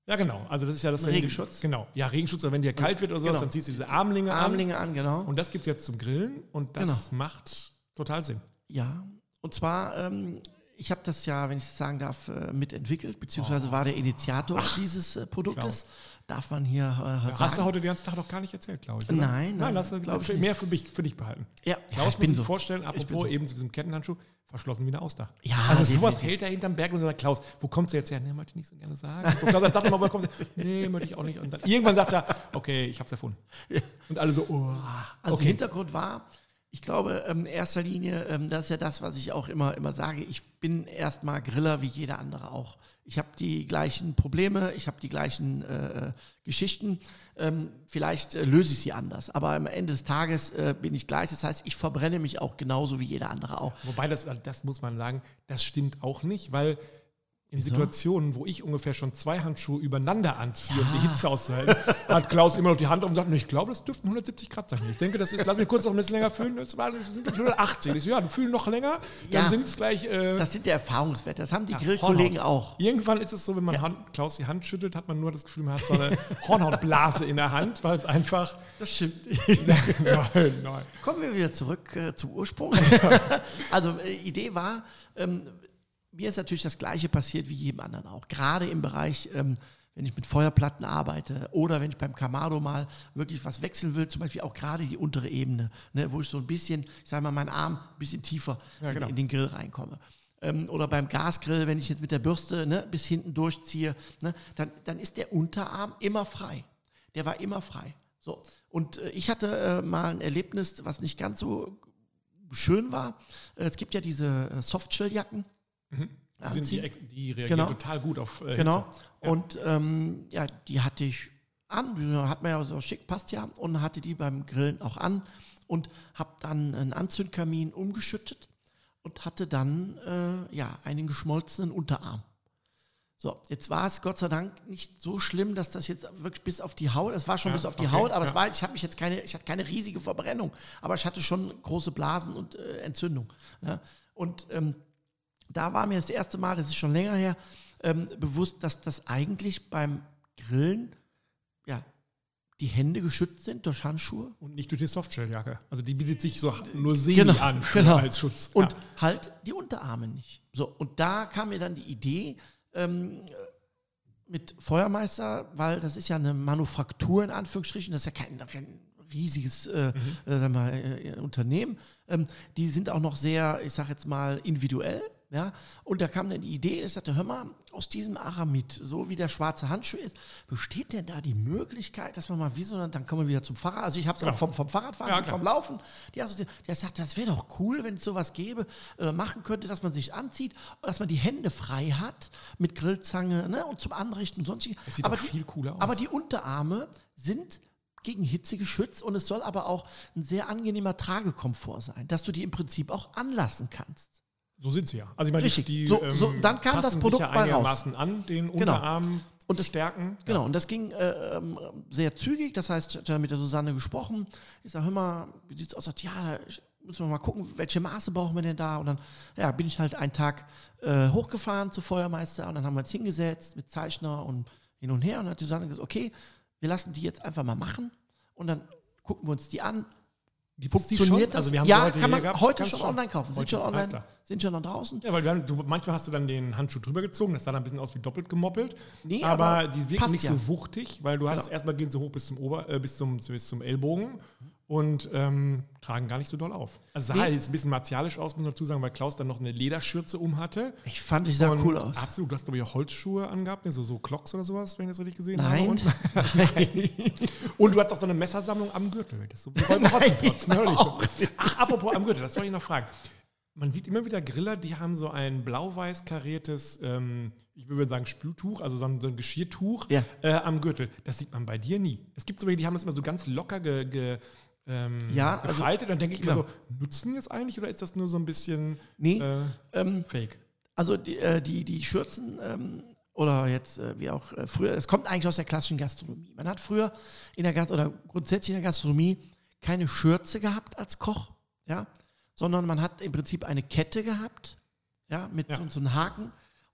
Ja, genau. Also das ist ja das, Regenschutz? Die, genau. Ja, Regenschutz, oder wenn dir kalt wird oder sowas, Genau. dann ziehst du diese Armlinge, Armlinge an, genau. an. Und das gibt es jetzt zum Grillen und das Genau. macht total Sinn. Ja, und zwar, ähm, Ich habe das ja, wenn ich es sagen darf, äh, mitentwickelt, beziehungsweise war der Initiator dieses äh, Produktes. Darf man hier äh, sagen. Hast du heute den ganzen Tag noch gar nicht erzählt, glaube ich. Oder? Nein, nein, nein, lass das glaub ich mehr für, mich, für dich behalten. Ja, Klaus ja, ich muss sich so. vorstellen, apropos so. eben zu diesem Kettenhandschuh, verschlossen wie eine Auster. Ja, also sowas definitiv. hält er hinterm Berg und sagt, Klaus, wo kommst du jetzt her? Nee, möchte ich nicht so gerne sagen. Und so, Klaus sagt immer, wo kommst du her? Nee, möchte ich auch nicht. Und dann, irgendwann sagt er, okay, ich habe es erfunden. Und alle so, oh, Also okay. Hintergrund war, ich glaube, ähm, in erster Linie, ähm, das ist ja das, was ich auch immer, immer sage, ich bin erstmal Griller wie jeder andere auch. Ich habe die gleichen Probleme, ich habe die gleichen äh, äh, Geschichten. Ähm, vielleicht äh, löse ich sie anders, aber am Ende des Tages äh, bin ich gleich. Das heißt, ich verbrenne mich auch genauso wie jeder andere auch. Wobei, das, das muss man sagen, das stimmt auch nicht, weil in Situationen, wo ich ungefähr schon zwei Handschuhe übereinander anziehe, um die Hitze auszuhalten, hat Klaus immer noch die Hand auf und sagt, "Nee, ich glaube, das dürften 170 Grad sein. Ich denke, das ist, lass mich kurz noch ein bisschen länger fühlen, das sind 180. Ich so, ja, du fühlst noch länger, dann Ja. sind es gleich... Äh, Das sind ja Erfahrungswerte, das haben die Ja, Grillkollegen auch. Irgendwann ist es so, wenn man Hand, Klaus die Hand schüttelt, hat man nur das Gefühl, man hat so eine Hornhautblase in der Hand, weil es einfach. Das stimmt. nein, nein. Kommen wir wieder zurück äh, zum Ursprung. also äh, Idee war, ähm, mir ist natürlich das Gleiche passiert wie jedem anderen auch. Gerade im Bereich, ähm, wenn ich mit Feuerplatten arbeite oder wenn ich beim Kamado mal wirklich was wechseln will, zum Beispiel auch gerade die untere Ebene, ne, wo ich so ein bisschen, ich sage mal, meinen Arm ein bisschen tiefer Ja, genau. in, in den Grill reinkomme. Ähm, oder beim Gasgrill, wenn ich jetzt mit der Bürste ne, bis hinten durchziehe, ne, dann, dann ist der Unterarm immer frei. Der war immer frei. So. Und äh, ich hatte äh, mal ein Erlebnis, was nicht ganz so schön war. Äh, es gibt ja diese äh, Softshell-Jacken. Die, sind die, die reagieren Genau. total gut auf äh, Genau. Ja. Und ähm, ja, die hatte ich an, die hat mir ja so schick, passt ja, und hatte die beim Grillen auch an und habe dann einen Anzündkamin umgeschüttet und hatte dann äh, ja einen geschmolzenen Unterarm. So, jetzt war es Gott sei Dank nicht so schlimm, dass das jetzt wirklich bis auf die Haut, es war schon Ja, bis auf die okay, Haut, aber es ja. war, ich habe mich jetzt keine, ich hatte keine riesige Verbrennung, aber ich hatte schon große Blasen und äh, Entzündung. Ja? Und ähm, da war mir das erste Mal, das ist schon länger her, ähm, bewusst, dass das eigentlich beim Grillen ja die Hände geschützt sind durch Handschuhe Und nicht durch die Softshelljacke. Also die bietet sich so nur semi Genau, an für, genau. als Schutz. und ja. halt die Unterarme nicht. So, und da kam mir dann die Idee ähm, mit Feuermeister, weil das ist ja eine Manufaktur in Anführungsstrichen, das ist ja kein, kein riesiges äh, äh, sagen wir mal, äh, Unternehmen. Ähm, die sind auch noch sehr, ich sag jetzt mal, individuell. Ja, und da kam dann die Idee, ich sagte, hör mal, aus diesem Aramid, so wie der schwarze Handschuh ist, besteht denn da die Möglichkeit, dass man mal wie so, dann kommen wir wieder zum Fahrrad, also ich habe es Genau. vom, vom Fahrradfahren, Ja, vom Laufen, die Assozi- der sagt, das wäre doch cool, wenn es sowas gäbe, äh, machen könnte, dass man sich anzieht, dass man die Hände frei hat mit Grillzange ne, und zum Anrichten und sonstiges. Es sieht aber die, viel cooler aus. Aber die Unterarme sind gegen Hitze geschützt und es soll aber auch ein sehr angenehmer Tragekomfort sein, dass du die im Prinzip auch anlassen kannst. So sind sie ja. Also ich meine, Richtig. die, So- ähm, so, dann kam das Produkt sich ja einigermaßen an, den Unterarm Und das- stärken. Genau, und das ging äh, ähm, sehr zügig. Das heißt, ich hatte mit der Susanne gesprochen. Ich sage, hör mal, wie sieht's aus? Sagt, ja, da müssen wir mal gucken, welche Maße brauchen wir denn da? Und dann ja, bin ich halt einen Tag äh, hochgefahren zu Feuermeister und dann haben wir uns hingesetzt mit Zeichner und hin und her. Und dann hat die Susanne gesagt, okay, wir lassen die jetzt einfach mal machen und dann gucken wir uns die an. Gibt's die Funktioniert schon? das? Also wir haben ja, heute kann man heute schon du online kaufen. Sind schon online, sind schon draußen. Ja, weil haben, du, manchmal hast du dann den Handschuh drüber gezogen, das sah dann ein bisschen aus wie doppelt gemoppelt. Nee, aber, aber die wirken nicht ja. so wuchtig, weil du hast Genau. erstmal gehen sie hoch bis zum Ober, äh, bis zum, bis zum Ellbogen und ähm, tragen gar nicht so doll auf. Also sah Nee. jetzt ein bisschen martialisch aus, muss man dazu sagen, weil Klaus dann noch eine Lederschürze um hatte. Ich fand, ich sah Und cool aus. Absolut, du hast glaube ich auch Holzschuhe angehabt, ne? so, so Clocks oder sowas, wenn ich das richtig gesehen Nein. habe. Und, und du hast auch so eine Messersammlung am Gürtel. Das ist so Hotzenplotz, ne? Ach, apropos am Gürtel, das wollte ich noch fragen. Man sieht immer wieder Griller, die haben so ein blau-weiß kariertes, ähm, ich würde sagen Spültuch, also so ein, so ein Geschirrtuch Ja. äh, am Gürtel. Das sieht man bei dir nie. Es gibt so welche, die haben das immer so ganz locker ge, ge, ähm, Ja, also- gefaltet. Dann denke ich genau. mir so, nutzen die es eigentlich oder ist das nur so ein bisschen Nee, äh, ähm, fake? Also die, äh, die, die Schürzen ähm, oder jetzt äh, wie auch äh, früher, es kommt eigentlich aus der klassischen Gastronomie. Man hat früher in der Gast oder grundsätzlich in der Gastronomie keine Schürze gehabt als Koch, ja, sondern man hat im Prinzip eine Kette gehabt, ja, mit Ja. So, so einem Haken.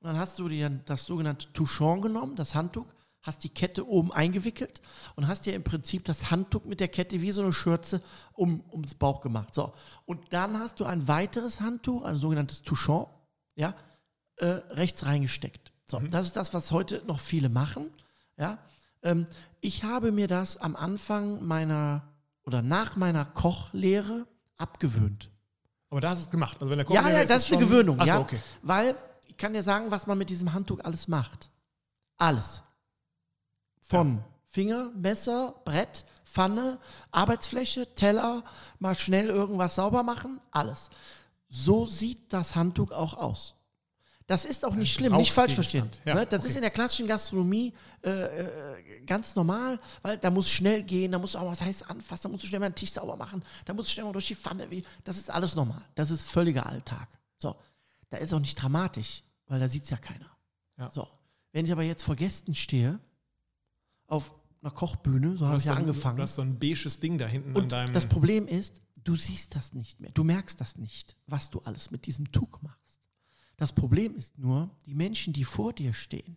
Und dann hast du dir das sogenannte Touchon genommen, das Handtuch, hast die Kette oben eingewickelt und hast dir im Prinzip das Handtuch mit der Kette wie so eine Schürze um, ums Bauch gemacht. So. Und dann hast du ein weiteres Handtuch, ein sogenanntes Touchon, ja, äh, rechts reingesteckt. So, das ist das, was heute noch viele machen. Ja, ähm, ich habe mir das am Anfang meiner oder nach meiner Kochlehre abgewöhnt. Aber da hast du es gemacht. Also wenn der Ja, ja, das ist eine Gewöhnung, Ach so, ja. okay. Weil ich kann dir sagen, was man mit diesem Handtuch alles macht. Alles. Von Finger, Messer, Brett, Pfanne, Arbeitsfläche, Teller, mal schnell irgendwas sauber machen, alles. So sieht das Handtuch auch aus. Das ist auch nicht schlimm, nicht falsch verstehen. Ja, ne? Das okay. ist in der klassischen Gastronomie äh, äh, ganz normal, weil da muss schnell gehen, da musst du auch was heiß anfassen, da musst du schnell mal einen Tisch sauber machen, da musst du schnell mal durch die Pfanne. Das ist alles normal. Das ist völliger Alltag. So, da ist auch nicht dramatisch, weil da sieht es ja keiner. Ja. So, wenn ich aber jetzt vor Gästen stehe, auf einer Kochbühne, so habe ich ja so ein- angefangen. Du hast so ein beiges Ding da hinten an Und deinem. das Problem ist, du siehst das nicht mehr. Du merkst das nicht, was du alles mit diesem Tuch machst. Das Problem ist nur, die Menschen, die vor dir stehen,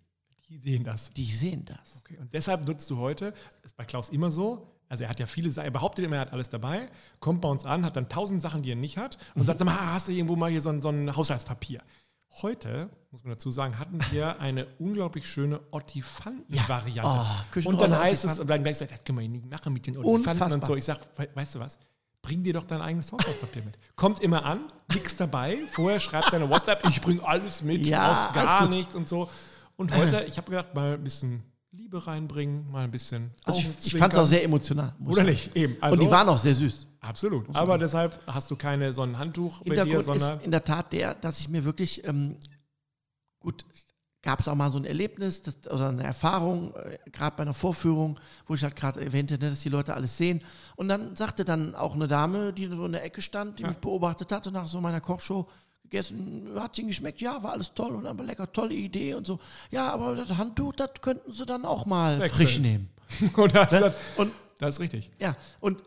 die sehen das. die sehen das. Okay. Und deshalb nutzt du heute, ist bei Klaus immer so, also er hat ja viele Sachen, er behauptet immer, er hat alles dabei, kommt bei uns an, hat dann tausend Sachen, die er nicht hat und sagt, sag mal, hast du irgendwo mal hier so ein, so ein Haushaltspapier? Heute, muss man dazu sagen, hatten wir eine unglaublich schöne Ottifanten-Variante. Oh, und dann heißt es, und dann gleich so, das können wir nicht machen mit den Ottifanten und so. Ich sag, we- weißt du was? Bring dir doch dein eigenes Haushaltspapier mit. Kommt immer an, nichts dabei. Vorher schreibt deine WhatsApp, ich bring alles mit, Ja, brauchst gar nichts und so. Und heute, ich habe gedacht, mal ein bisschen Liebe reinbringen, mal ein bisschen. Also ich, ich fand es auch sehr emotional. Oder nicht? Eben. Also, Und die waren auch sehr süß. Absolut. Aber deshalb hast du keine so ein Handtuch bei dir, sondern. ist in der Tat der, dass ich mir wirklich, ähm, gut, gab es auch mal so ein Erlebnis das, oder eine Erfahrung, äh, gerade bei einer Vorführung, wo ich halt gerade erwähnte, ne, dass die Leute alles sehen. Und dann sagte dann auch eine Dame, die so in der Ecke stand, die Ja. mich beobachtet hatte, nach so meiner Kochshow, gegessen, hat sie geschmeckt, ja, war alles toll und aber lecker, tolle Idee und so. Ja, aber das Handtuch, das könnten sie dann auch mal Wechseln. frisch nehmen. und das, Ne? Und das ist richtig. ja, und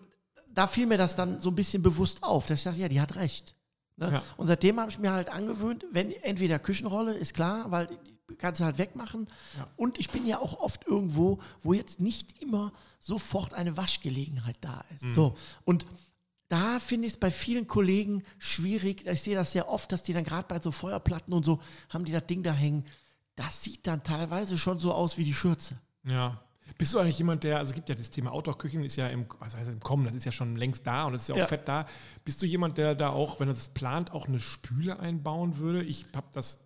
da fiel mir das dann so ein bisschen bewusst auf, dass ich dachte, ja, die hat recht. Ne? Ja. Und seitdem habe ich mir halt angewöhnt, wenn entweder Küchenrolle, ist klar, weil die kannst du halt wegmachen. Ja. Und ich bin ja auch oft irgendwo, wo jetzt nicht immer sofort eine Waschgelegenheit da ist. Mhm. So. Und da finde ich es bei vielen Kollegen schwierig. Ich sehe das sehr oft, dass die dann gerade bei so Feuerplatten und so haben die das Ding da hängen. Das sieht dann teilweise schon so aus wie die Schürze. Ja. Bist du eigentlich jemand, der, also es gibt ja das Thema Outdoor-Küchen, ist ja im, was heißt im Kommen, das ist ja schon längst da und das ist ja auch Ja. fett da. Bist du jemand, der da auch, wenn er das plant, auch eine Spüle einbauen würde? Ich habe das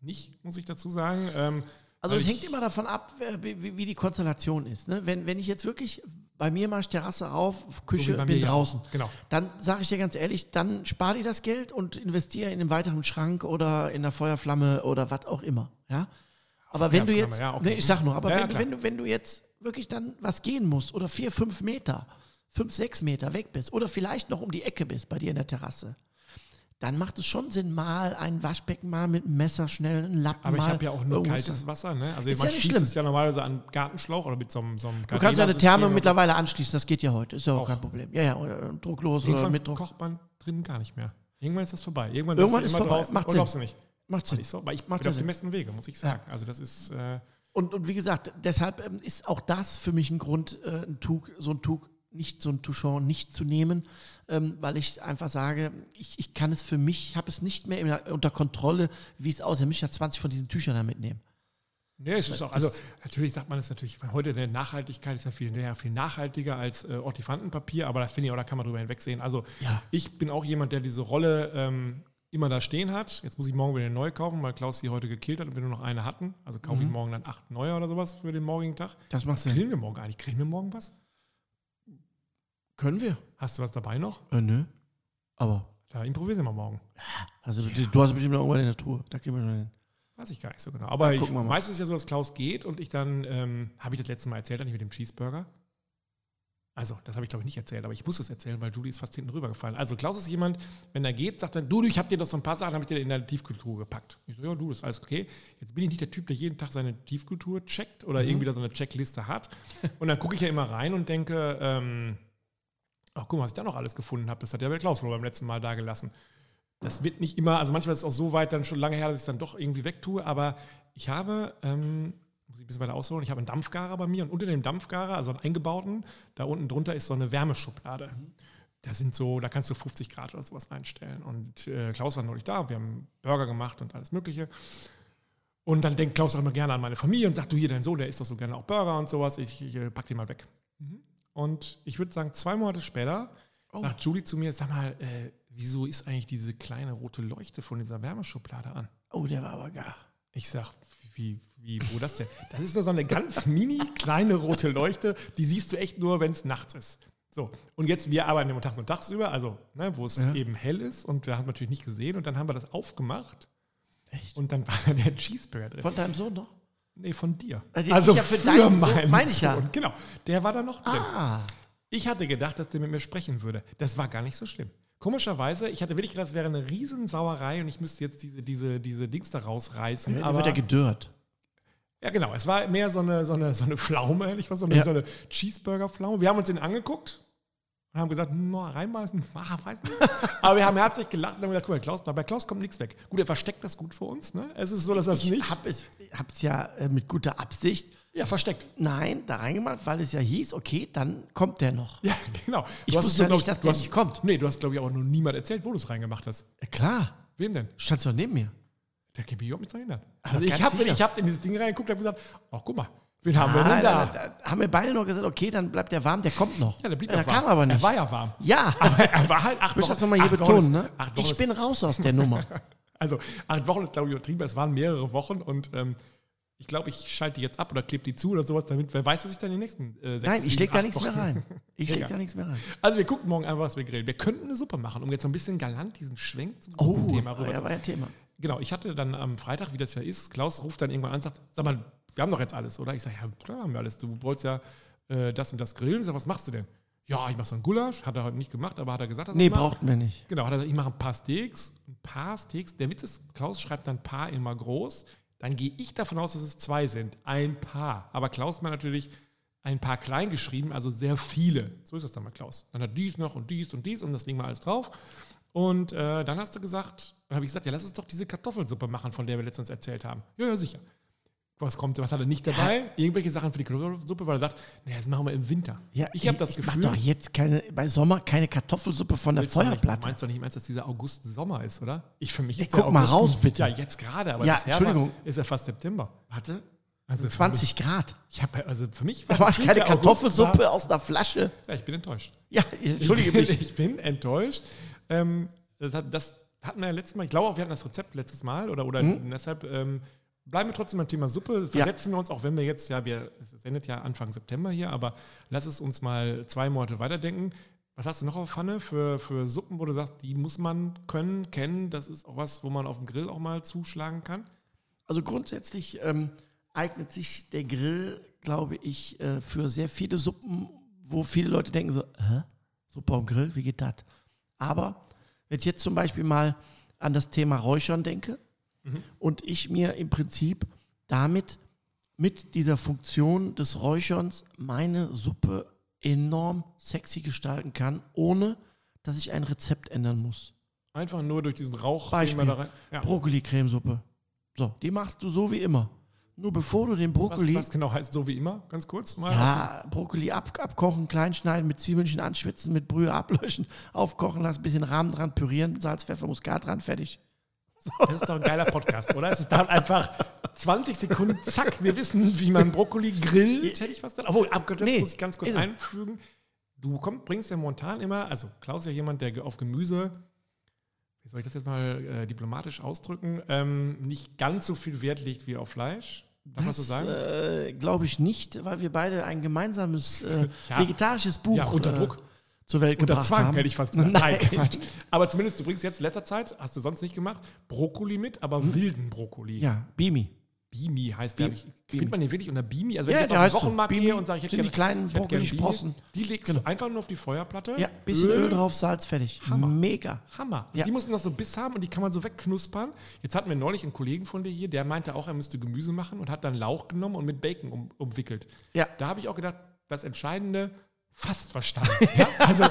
nicht, muss ich dazu sagen. Ähm, Also es hängt immer davon ab, wie, wie- die Konstellation ist. Ne? Wenn, wenn ich jetzt wirklich, bei mir mache ich Terrasse auf, so Küche, bei bin mir ja draußen, Genau. dann sage ich dir ganz ehrlich, dann spare dir das Geld und investiere in einen weiteren Schrank oder in der Feuerflamme oder was auch immer. Ja? Aber wenn du jetzt, ja, okay. nee, ich sag nur, aber Ja, ja, wenn, klar. wenn, du, wenn du jetzt wirklich dann was gehen musst oder vier, fünf Meter, fünf, sechs Meter weg bist oder vielleicht noch um die Ecke bist bei dir in der Terrasse, dann macht es schon Sinn, mal ein Waschbecken mal mit einem Messer schnell einen Lappen Aber ich habe ja auch nur kaltes Wasser, ne? Also Ist man ja nicht schlimm. es ja normalerweise an Gartenschlauch oder mit so einem, so einem Du kannst ja eine Therme mittlerweile anschließen, das geht ja heute, ist ja auch, Auch. kein Problem. Ja, ja, oder drucklos oder Irgendwann mit Druck. kocht man drin gar nicht mehr. Irgendwann ist das vorbei. Irgendwann, Irgendwann ist immer vorbei. draußen. Macht Oder Sinn. nicht? Macht Sinn. Nicht so, weil ich bin ja auf dem besten Wege, muss ich sagen. Also das ist, äh, Und, und wie gesagt, deshalb ähm, ist auch das für mich ein Grund, äh, ein Tuch, so ein Tuch, nicht so ein Touchon nicht zu nehmen, ähm, weil ich einfach sage, ich, ich kann es für mich, ich habe es nicht mehr in, unter Kontrolle, wie es aussieht. Ich müsste ja 20 von diesen Tüchern da mitnehmen. Nee, es ist auch, also natürlich sagt man es natürlich, weil heute eine Nachhaltigkeit ist ja viel, ja, viel nachhaltiger als äh, Ortifantenpapier, aber das finde ich auch, da kann man drüber hinwegsehen. Also Ja. ich bin auch jemand, der diese Rolle ähm, immer da stehen hat. Jetzt muss ich morgen wieder eine neue kaufen, weil Klaus sie heute gekillt hat und wir nur noch eine hatten. Also kaufe Mhm. ich morgen dann acht neue oder sowas für den morgigen Tag. Das macht Sinn. Grillen wir morgen eigentlich? Grillen wir morgen was? Können wir? Hast du was dabei noch? Äh, nö. Aber, Da improvisieren wir morgen. also du, du hast bestimmt noch irgendwann in der Truhe. Da kriegen wir schon hin. Weiß ich gar nicht so genau. Aber ich, wir mal. meistens ist ja so, dass Klaus geht und ich dann, ähm, habe ich das letzte Mal erzählt, eigentlich mit dem Cheeseburger? Also, das habe ich glaube ich nicht erzählt, aber ich muss es erzählen, weil Julie ist fast hinten rübergefallen. Also, Klaus ist jemand, wenn er geht, sagt dann, du, ich habe dir doch so ein paar Sachen, habe ich dir in deine Tiefkultur gepackt. Ich so, ja, du, das ist alles okay. Jetzt bin ich nicht der Typ, der jeden Tag seine Tiefkultur checkt oder Mhm. irgendwie da so eine Checkliste hat. Und dann gucke ich ja immer rein und denke, ähm, ach guck mal, was ich da noch alles gefunden habe. Das hat ja der Klaus wohl beim letzten Mal da gelassen. Das wird nicht immer, also manchmal ist es auch so weit dann schon lange her, dass ich es dann doch irgendwie wegtue, aber ich habe, ähm, muss ich ein bisschen weiter ausholen, ich habe einen Dampfgarer bei mir und unter dem Dampfgarer, also einen eingebauten, da unten drunter ist so eine Wärmeschublade. da sind so, da kannst du 50 Grad oder sowas einstellen. Und äh, Klaus war neulich da, wir haben Burger gemacht und alles Mögliche. Und dann denkt Klaus auch immer gerne an meine Familie und sagt, du hier, dein Sohn, der isst doch so gerne auch Burger und sowas, ich, ich äh, pack den mal weg. Und ich würde sagen, zwei Monate später Oh. sagt Julie zu mir, sag mal, äh, wieso ist eigentlich diese kleine rote Leuchte von dieser Wärmeschublade an? Oh, der war aber gar. Ich sag, wie, wie, wo das denn? Das ist nur so eine ganz mini kleine rote Leuchte, die siehst du echt nur, wenn es nachts ist. So, und jetzt, wir arbeiten immer tags und tagsüber, also ne, wo es Ja. eben hell ist und wir haben natürlich nicht gesehen und dann haben wir das aufgemacht Echt? und dann war da der Cheeseburger drin. Von deinem Sohn noch? nee, von dir. Also ich ja für deinen Sohn, meine ich ja. Sohn. Genau, der war da noch drin. Ah. Ich hatte gedacht, dass der mit mir sprechen würde. Das war gar nicht so schlimm. Komischerweise, ich hatte wirklich gedacht, es wäre eine Riesensauerei und ich müsste jetzt diese, diese, diese Dings da rausreißen. Dann aber wird er gedörrt. ja, genau. Es war mehr so eine, so eine, so eine Pflaume, nicht was, so eine, Ja. so eine Cheeseburger-Pflaume. Wir haben uns den angeguckt und haben gesagt, no, reinbeißen, ah, weiß nicht. Aber wir haben herzlich gelacht und haben gesagt, guck mal, Klaus, bei Klaus kommt nichts weg. Gut, er versteckt das gut vor uns. Ne? Es ist so, dass das Ich nicht. habe es hab's ja äh, mit guter Absicht, Ja, versteckt. nein, da reingemacht, weil es ja hieß, okay, dann kommt der noch. Ja, genau. Ich Du hast wusste ja nicht, dass der hast- nicht kommt. Nee, du hast, glaube ich, auch noch niemand erzählt, wo du es reingemacht hast. Ja, klar, Wem denn? du standst doch neben mir. Der kann mich überhaupt nicht dran erinnern. Aber Also ich habe ich hab in dieses Ding reingeguckt und habe gesagt, ach guck mal, wen haben wir Ah, denn da? da, da haben wir beide noch gesagt, okay, dann bleibt der warm, der kommt noch. Ja, der blieb ja, der warm. kam aber nicht. Er war ja warm. ja, Aber er war halt acht ich möchte das Wochen- nochmal hier Wochen betonen. Ne? Wochen Ich bin raus aus der Nummer. Also acht Wochen ist, glaube ich, übertrieben. Es waren mehrere Wochen und ähm, ich glaube, ich schalte die jetzt ab oder klebe die zu oder sowas, damit wer weiß, was ich dann in den nächsten äh, sechs, Nein, ich sieben, leg da nichts mehr Wochen- rein. Ich leg Egal. da nichts mehr rein. Also wir gucken morgen einfach, was wir grillen. Wir könnten eine Suppe machen, um jetzt so ein bisschen galant diesen Schwenk zum Oh, Thema rüber ja, war ja Thema. Genau, ich hatte dann am Freitag, wie das ja ist, Klaus ruft dann irgendwann an und sagt, sag mal, wir haben doch jetzt alles, oder? Ich sage, ja, klar haben wir alles. Du wolltest ja äh, das und das grillen. Ich sag, was machst du denn? Ja, ich mache so einen Gulasch. Hat er heute nicht gemacht, aber hat er gesagt, dass er Nee, macht. brauchten wir nicht. Genau, hat er gesagt, ich mache ein paar Steaks. Ein paar Steaks. Der Witz ist, Klaus schreibt dann Paar immer groß. Dann gehe ich davon aus, dass es zwei sind. Ein Paar. Aber Klaus hat natürlich ein paar klein geschrieben, also sehr viele. So ist das dann bei Klaus. Dann hat dies noch und dies und dies und das legen wir alles drauf. Und äh, dann hast du gesagt, dann habe ich gesagt, ja, lass uns doch diese Kartoffelsuppe machen, von der wir letztens erzählt haben. Ja, ja, sicher. Was kommt, was hat er nicht dabei? Irgendwelche Sachen für die Kartoffelsuppe, weil er sagt, naja, das machen wir im Winter. Ja, ich habe das ich Gefühl. mach doch jetzt keine, bei Sommer keine Kartoffelsuppe von der Feuerplatte. Du meinst doch nicht, meinst, dass dieser August Sommer ist, oder? Ich für mich Ja, ist der guck mal August- raus, bitte. Ja, jetzt gerade, aber Ja, bisher Entschuldigung. War, ist ja fast September. Warte. Also für 20 Grad. Mich, ich hab, also für mich Da war ich gefühlt keine Kartoffelsuppe War, aus einer Flasche. ja, ich bin enttäuscht. Ja, entschuldige mich. Ich bin enttäuscht. Ähm, das, hat, das hatten wir ja letztes Mal, ich glaube auch, wir hatten das Rezept letztes Mal oder, oder Mhm. deshalb ähm, bleiben wir trotzdem beim Thema Suppe. Versetzen wir uns, auch wenn wir jetzt, ja, wir, es endet ja Anfang September hier, aber lass es uns mal zwei Monate weiterdenken. Was hast du noch auf Pfanne für, für Suppen, wo du sagst, die muss man können, kennen? Das ist auch was, wo man auf dem Grill auch mal zuschlagen kann? Also grundsätzlich ähm, eignet sich der Grill, glaube ich, äh, für sehr viele Suppen, wo viele Leute denken so, hä? Suppe am Grill, wie geht das? Aber wenn ich jetzt zum Beispiel mal an das Thema Räuchern denke und ich mir im Prinzip damit mit dieser Funktion des Räucherns meine Suppe enorm sexy gestalten kann, ohne dass ich ein Rezept ändern muss. Einfach nur durch diesen Rauch, Beispiel. den rein. Ja. Brokkoli-Cremesuppe. So, die machst du so wie immer. Nur bevor du den Was, Brokkoli, was genau heißt so wie immer? Ganz kurz mal. ja, Brokkoli ab, abkochen, klein schneiden, mit Zwiebelchen anschwitzen, mit Brühe ablöschen, aufkochen lassen, bisschen Rahmen dran pürieren, Salz, Pfeffer, Muskat dran, fertig. Das ist doch ein geiler Podcast, oder? Es ist dann einfach 20 Sekunden, zack, wir wissen, wie man Brokkoli grillt. Hätte ich was dann? Obwohl, abgesetzt Nee, muss ich ganz kurz einfügen. Du komm, bringst ja momentan immer, also Klaus ist ja jemand, der auf Gemüse, wie soll ich das jetzt mal äh, diplomatisch ausdrücken, ähm, nicht ganz so viel Wert legt wie auf Fleisch. Darf man das so sagen? äh, glaube ich nicht, weil wir beide ein gemeinsames äh, Ja. vegetarisches Buch ja, unter äh, Druck. Zur Welt Unter gebracht Zwang, haben. hätte ich fast gesagt. Nein. Quatsch. Aber zumindest, du bringst jetzt in letzter Zeit, hast du sonst nicht gemacht, Brokkoli mit, aber wilden Brokkoli. Hm. Ja, Bimi. Bimi heißt der. Findet man den wirklich unter Bimi? Also wenn Ja, ich jetzt auf den. Wochenmarkt gehe und sage, ich hätte sind die gerne- kleinen gerne Brokkoli-Sprossen. Die legst du einfach nur auf die Feuerplatte. Ja, bisschen Öl, drauf, Salz, fertig. Hammer. Mega. Hammer. Ja. Die mussten noch so Biss haben und die kann man so wegknuspern. Jetzt hatten wir neulich einen Kollegen von dir hier, der meinte auch, er müsste Gemüse machen und hat dann Lauch genommen und mit Bacon um, umwickelt. Ja. Da habe ich auch gedacht, das Entscheidende, fast verstanden. Ja? Also,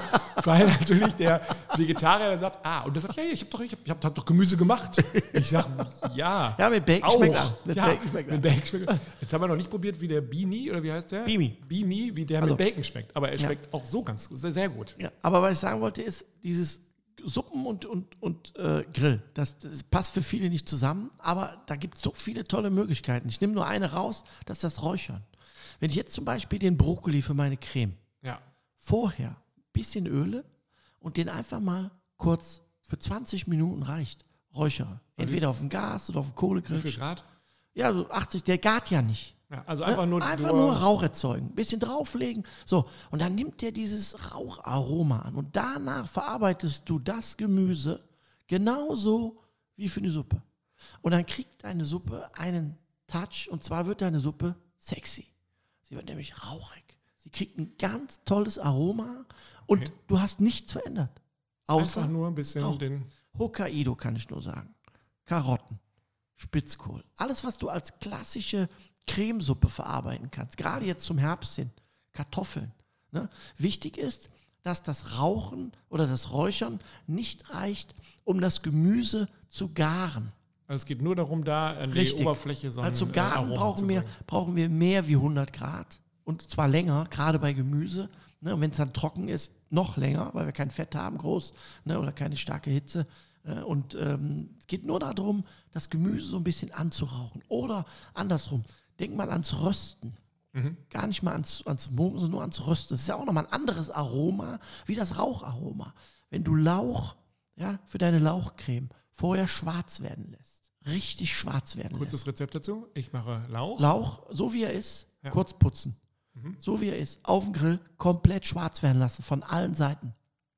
weil natürlich der Vegetarier der sagt, ah, und der sagt, ja, ja ich habe doch, ich hab, ich hab, hab doch Gemüse gemacht. Ich sage, ja. Ja, mit Bacon auch. schmeckt. Mit ja, Bacon schmeckt mit Bacon schmeckt. Jetzt haben wir noch nicht probiert, wie der Beanie, oder wie heißt der? Beanie. Beanie, wie der Also- mit Bacon schmeckt. Aber er Ja. schmeckt auch so ganz sehr, sehr gut. Ja, aber was ich sagen wollte, ist, dieses Suppen und, und, und äh, Grill, das, das passt für viele nicht zusammen, aber da gibt es so viele tolle Möglichkeiten. Ich nehme nur eine raus, das ist das Räuchern. Wenn ich jetzt zum Beispiel den Brokkoli für meine Creme Ja. Vorher ein bisschen Öle und den einfach mal kurz für 20 Minuten reicht, räuchere. Entweder auf dem Gas oder auf dem Wie Kohlegrill. viel Grad? Ja, so 80, der gart ja nicht. Ja, also Ne? einfach nur, einfach nur Rauch erzeugen, bisschen drauflegen. So, und dann nimmt der dieses Raucharoma an. Und danach verarbeitest du das Gemüse genauso wie für eine Suppe. Und dann kriegt deine Suppe einen Touch, und zwar wird deine Suppe sexy. Sie wird nämlich rauchig. Sie kriegt ein ganz tolles Aroma und Okay. du hast nichts verändert. Außer einfach nur ein bisschen Rauch. den. Hokkaido kann ich nur sagen. Karotten, Spitzkohl. Alles, was du als klassische Cremesuppe verarbeiten kannst. Gerade jetzt zum Herbst hin. Kartoffeln. Ne? Wichtig ist, dass das Rauchen oder das Räuchern nicht reicht, um das Gemüse zu garen. Also es geht nur darum, da an die Richtig. Oberfläche so Also garen Aroma brauchen wir, brauchen wir mehr wie 100 Grad. Und zwar länger, gerade bei Gemüse. Ne? Und wenn es dann trocken ist, noch länger, weil wir kein Fett haben, groß, ne? oder keine starke Hitze. Äh, Und ähm, es geht nur darum, das Gemüse so ein bisschen anzurauchen. Oder andersrum, denk mal ans Rösten. Gar nicht mal ans, ans Mogen, sondern nur ans Rösten. Das ist ja auch nochmal ein anderes Aroma wie das Raucharoma. Wenn du Lauch ja, für deine Lauchcreme vorher schwarz werden lässt, richtig schwarz werden lässt. Kurzes Rezept dazu. Ich mache Lauch. Lauch, so wie er ist, Ja. kurz putzen. So wie er ist, auf dem Grill, komplett schwarz werden lassen, von allen Seiten.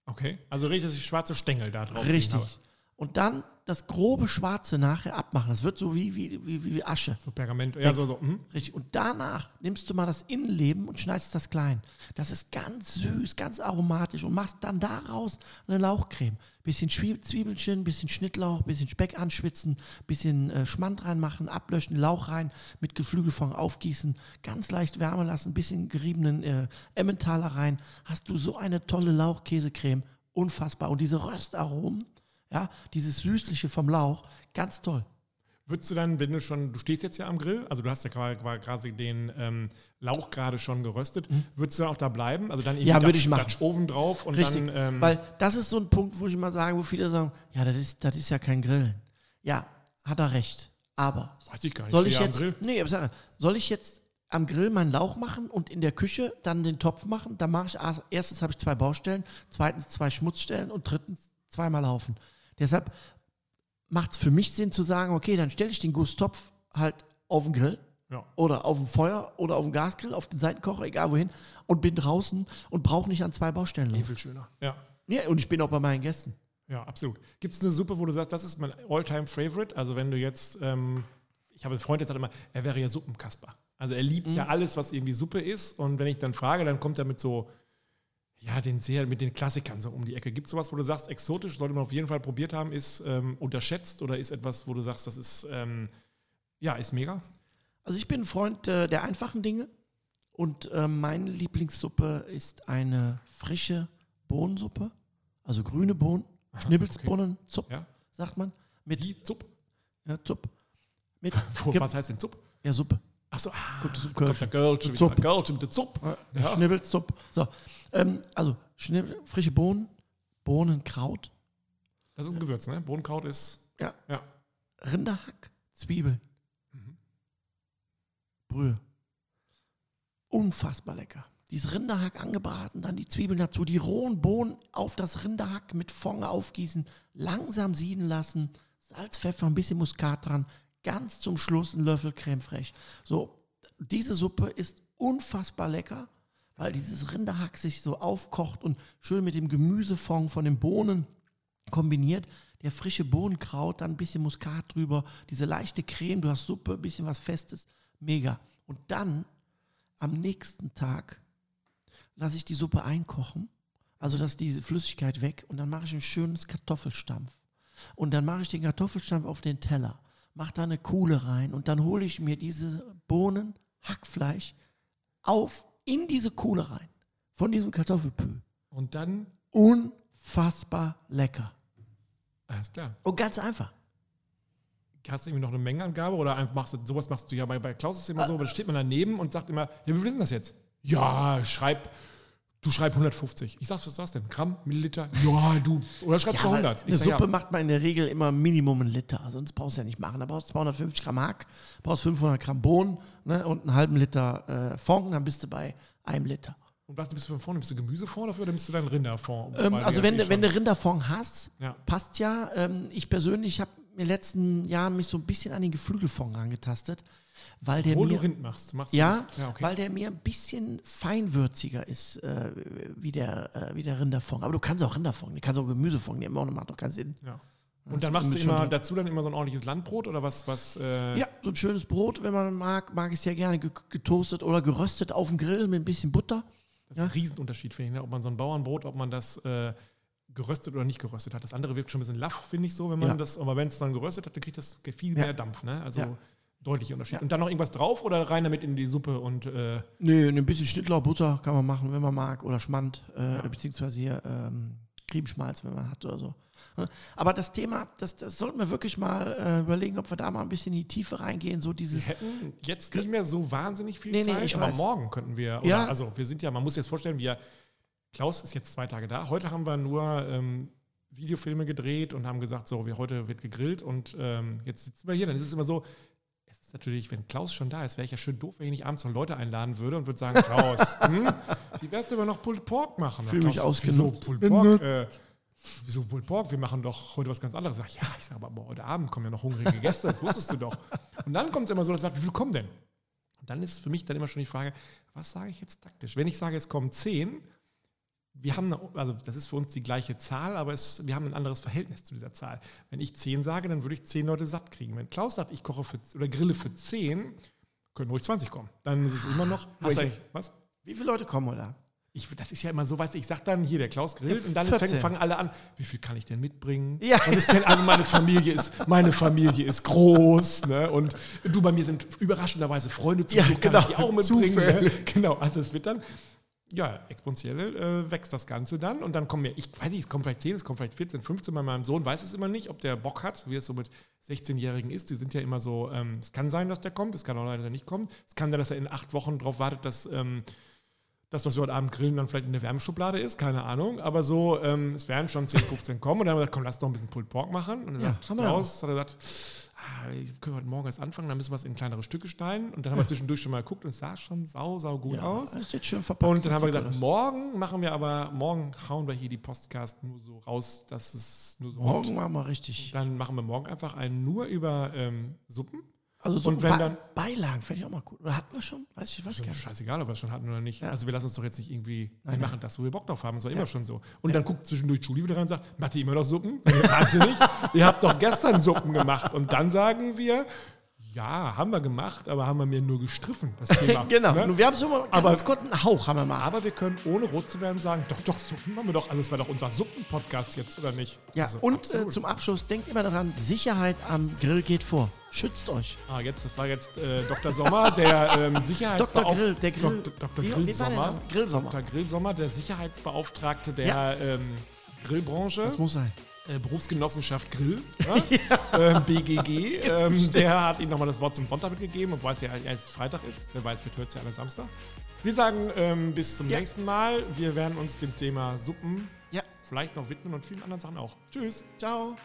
Okay. Also richtig, dass ich schwarze Stängel da drauf. Richtig. Und dann das grobe Schwarze nachher abmachen. Das wird so wie, wie, wie, wie Asche. So Pergament. Ja, so, so. Mhm. Richtig. Und danach nimmst du mal das Innenleben und schneidest das klein. Das ist ganz süß, ganz aromatisch und machst dann daraus eine Lauchcreme. Bisschen Zwiebelchen, bisschen Schnittlauch, bisschen Speck anschwitzen, bisschen äh, Schmand reinmachen, ablöschen, Lauch rein, mit Geflügelfond aufgießen, ganz leicht wärmen lassen, bisschen geriebenen äh, Emmentaler rein. Hast du so eine tolle Lauchkäsecreme. Unfassbar. Und diese Röstaromen, ja, dieses Süßliche vom Lauch, ganz toll. Würdest du dann, wenn du schon, du stehst jetzt ja am Grill, also du hast ja quasi den ähm, Lauch gerade schon geröstet, würdest du dann auch da bleiben? Also dann Mhm. Ja, würde Dutch- ich machen. Dutch Oven drauf und Richtig, dann. Ähm, weil das ist so ein Punkt, wo ich immer sage, wo viele sagen, ja, das ist, das ist ja kein Grillen. Ja, hat er recht. Aber weiß ich gar nicht. soll ich jetzt, am Grill. nee, soll ich jetzt am Grill meinen Lauch machen und in der Küche dann den Topf machen? Dann mache ich, erst- erstens habe ich zwei Baustellen, zweitens zwei Schmutzstellen und drittens zweimal laufen. Deshalb macht es für mich Sinn zu sagen, okay, dann stelle ich den Gusstopf halt auf den Grill Ja. oder auf dem Feuer oder auf dem Gasgrill, auf den Seitenkocher, egal wohin, und bin draußen und brauche nicht an zwei Baustellen laufen. viel schöner. Ja. Ja, und ich bin auch bei meinen Gästen. Ja, absolut. Gibt es eine Suppe, wo du sagst, das ist mein All-Time-Favorite? Also wenn du jetzt, ähm, ich habe einen Freund, der sagt immer, er wäre ja Suppenkasper. Also er liebt Mhm. ja alles, was irgendwie Suppe ist. Und wenn ich dann frage, dann kommt er mit so, ja, den sehr, mit den Klassikern so um die Ecke. Gibt es sowas, wo du sagst, exotisch, sollte man auf jeden Fall probiert haben, ist ähm, unterschätzt oder ist etwas, wo du sagst, das ist, ähm, ja, ist mega? Also ich bin ein Freund äh, der einfachen Dinge und äh, meine Lieblingssuppe ist eine frische Bohnensuppe, also grüne Bohnen, Schnibbelsbohnen, Zupp, Ja. sagt man, mit Wie? Zupp? ja, Zupp, mit was heißt denn Zupp? ja, Suppe, Achso, ah, Gutes kommt Kölsch. der Gölsch, Zupp. der Gölsch mit der Zupp. ja. Ja. Schnibbelzupp. So, ähm, also Schnibbel, frische Bohnen, Bohnenkraut, Das ist ein Gewürz, ne? Bohnenkraut ist, ja, ja. Rinderhack, Zwiebeln, Mhm. Brühe. Unfassbar lecker. Dieses Rinderhack angebraten, dann die Zwiebeln dazu, die rohen Bohnen auf das Rinderhack mit Fond aufgießen, langsam sieden lassen, Salz, Pfeffer, ein bisschen Muskat dran, ganz zum Schluss ein Löffel Creme fraiche. So, diese Suppe ist unfassbar lecker, weil dieses Rinderhack sich so aufkocht und schön mit dem Gemüsefond von den Bohnen kombiniert. Der frische Bohnenkraut, dann ein bisschen Muskat drüber, diese leichte Creme, du hast Suppe, ein bisschen was Festes, mega. Und dann am nächsten Tag lasse ich die Suppe einkochen, also dass diese Flüssigkeit weg und dann mache ich ein schönes Kartoffelstampf. Und dann mache ich den Kartoffelstampf auf den Teller, mache da eine Kuhle rein und dann hole ich mir diese Bohnen, Hackfleisch auf in diese Kuhle rein. von diesem Kartoffelpü. Und dann, Unfassbar lecker. alles klar. Und ganz einfach. Hast du irgendwie noch eine Mengenangabe oder einfach machst du, sowas machst du ja bei, bei Klaus ist immer so, da steht man daneben und sagt immer, ja, wie viel ist denn das jetzt? Ja, schreib, du schreib 150. Ich sag, was ist das denn? Gramm, Milliliter? Ja, du, oder schreib Ja, ja, weil 100. eine sag, Suppe ja, macht man in der Regel immer Minimum einen Liter. Sonst brauchst du ja nicht machen. Da brauchst du 250 Gramm Hack, brauchst 500 Gramm Bohnen ne, und einen halben Liter äh, Fond, dann bist du bei einem Liter. und was bist du für vorne? Bist du Gemüsefond dafür oder bist du dann Rinderfond? Ähm, also wenn, eh du- wenn du Rinderfond hast, Ja. passt ja. Ähm, ich persönlich habe in den letzten Jahren mich so ein bisschen an den Geflügelfond angetastet, weil der Obwohl du mir, Rind machst. machst du ja, ja okay. weil der mir ein bisschen feinwürziger ist äh, wie, der, äh, wie der Rinderfond. Aber du kannst auch Rinderfond, du kannst auch Gemüsefond nehmen, auch, macht doch keinen Sinn. ja. Und dann machst du immer dazu dann immer so ein ordentliches Landbrot oder was? was äh, Ja, so ein schönes Brot, wenn man mag, mag ich sehr gerne ge- getoastet oder geröstet auf dem Grill mit ein bisschen Butter. Das ist ein Riesenunterschied, finde ich. Ne? Ob man so ein Bauernbrot, ob man das äh, geröstet oder nicht geröstet hat. Das andere wirkt schon ein bisschen laff, finde ich so, wenn man Ja. das, aber wenn es dann geröstet hat, dann kriegt das viel Ja. mehr Dampf. Ne? Also Ja. deutlicher Unterschied. Ja. Und dann noch irgendwas drauf oder rein damit in die Suppe und äh, Nö, ein bisschen Schnittlauch, Butter kann man machen, wenn man mag, oder Schmand, äh, beziehungsweise hier ähm, Griebenschmalz, wenn man hat oder so. Ne? Aber das Thema, das, das sollten wir wirklich mal äh, überlegen, ob wir da mal ein bisschen in die Tiefe reingehen, so wir dieses, hätten jetzt nicht mehr so wahnsinnig viel Nee, nee, Zeit, ich aber weiß. morgen könnten wir, Ja. also wir sind ja, man muss sich jetzt vorstellen, wir, Klaus ist jetzt zwei Tage da. Heute haben wir nur ähm, Videofilme gedreht und haben gesagt, so, wir, heute wird gegrillt und ähm, jetzt sitzen wir hier. Dann ist es immer so, ist natürlich, wenn Klaus schon da ist, wäre ich ja schön doof, wenn ich nicht abends noch Leute einladen würde und würde sagen, Klaus, hm, wie wär's denn, wenn wir noch Pulled Pork machen? Fühl mich Klaus, Wieso ausgenutzt. Pulled Pork? Äh, wieso Pulled Pork? Wir machen doch heute was ganz anderes. Sag, ich, ja, ich sage, aber heute Abend kommen ja noch hungrige Gäste, das wusstest du doch. Und dann kommt es immer so, dass er sagt, wie viel kommen denn? Und dann ist für mich dann immer schon die Frage, was sage ich jetzt taktisch? Wenn ich sage, es kommen zehn, wir haben, eine, also das ist für uns die gleiche Zahl, aber es, wir haben ein anderes Verhältnis zu dieser Zahl. Wenn ich zehn sage, dann würde ich zehn Leute satt kriegen. Wenn Klaus sagt, ich koche für, oder grille für zehn, können ruhig 20 kommen. Dann ist es immer noch. Hast du eigentlich, was? wie viele Leute kommen da? Ich, das ist ja immer so, weißt du, ich sag dann hier, der Klaus grillt Ja, und dann 14. fangen, alle an, wie viel kann ich denn mitbringen? Ja. Was ist denn, also meine Familie ist, meine Familie ist groß, ne? Und du bei mir sind überraschenderweise Freunde zu Ja, Besuch, kann genau, ich die auch mitbringen. Ne? Genau, also es wird dann, ja, exponentiell äh, wächst das Ganze dann und dann kommen wir, ich weiß nicht, es kommen vielleicht 10, es kommen vielleicht 14, 15, bei meinem Sohn weiß es immer nicht, ob der Bock hat, wie es so mit 16-Jährigen ist. Die sind ja immer so, ähm, es kann sein, dass der kommt, es kann auch sein, dass er nicht kommt. Es kann sein, dass er in acht Wochen darauf wartet, dass ähm, das, was wir heute Abend grillen, dann vielleicht in der Wärmeschublade ist, keine Ahnung. Aber so, ähm, es werden schon 10, 15 kommen. Und dann haben wir gesagt, komm, lass doch ein bisschen Pulled Pork machen. Und dann Ja, sagt haben wir Klaus, hat er gesagt, ah, können heute Morgen erst anfangen, dann müssen wir es in kleinere Stücke schneiden. Und dann haben wir zwischendurch schon mal geguckt und es sah schon sau, sau gut aus. das sieht schön verpackt. Und dann haben wir gesagt, gut morgen machen wir aber, morgen hauen wir hier die Podcast nur so raus, dass es nur so aus. morgen machen wir richtig. Dann machen wir morgen einfach einen nur über ähm, Suppen. Also so Und wenn dann- Beilagen fände ich auch mal gut. Oder hatten wir schon? Weiß ich, Ist gar nicht. scheißegal, ob wir es schon hatten oder nicht. Ja. Also wir lassen uns doch jetzt nicht irgendwie, wir machen das, wo wir Bock drauf haben. Das war immer Ja. schon so. Und dann guckt zwischendurch Julie wieder rein und sagt, macht ihr immer noch Suppen? Wahnsinnig? ihr habt doch gestern Suppen gemacht. Und dann sagen wir, ja, haben wir gemacht, aber haben wir mir nur gestriffen, das Thema. Genau. Ne? Wir haben so mal Aber- ganz kurz einen Hauch haben wir mal. Aber wir können, ohne rot zu werden, sagen, doch, doch, Suppen haben wir doch. Also es war doch unser Suppen-Podcast jetzt, oder nicht? Ja, also, und äh, zum Abschluss, denkt immer daran, Sicherheit am Grill geht vor. Schützt euch. Ah, jetzt, das war jetzt äh, Dr. Sommer, der ähm, Sicherheitsbeauftragte. Dr. Grill, der Grill. Dr. Dr. Wie- wie war Grill Sommer. Name? Grillsommer. Dr. Grillsommer, der Sicherheitsbeauftragte der Ja. ähm, Grillbranche. Das muss sein. Äh, Berufsgenossenschaft Grill, ja? ähm, BGG, ähm, der hat ihm nochmal das Wort zum Sonntag mitgegeben und weiß ja, es Freitag ist. Wer weiß, wir hört es ja alle Samstag. Wir sagen ähm, bis zum Ja. nächsten Mal. Wir werden uns dem Thema Suppen Ja. vielleicht noch widmen und vielen anderen Sachen auch. Tschüss. Ciao.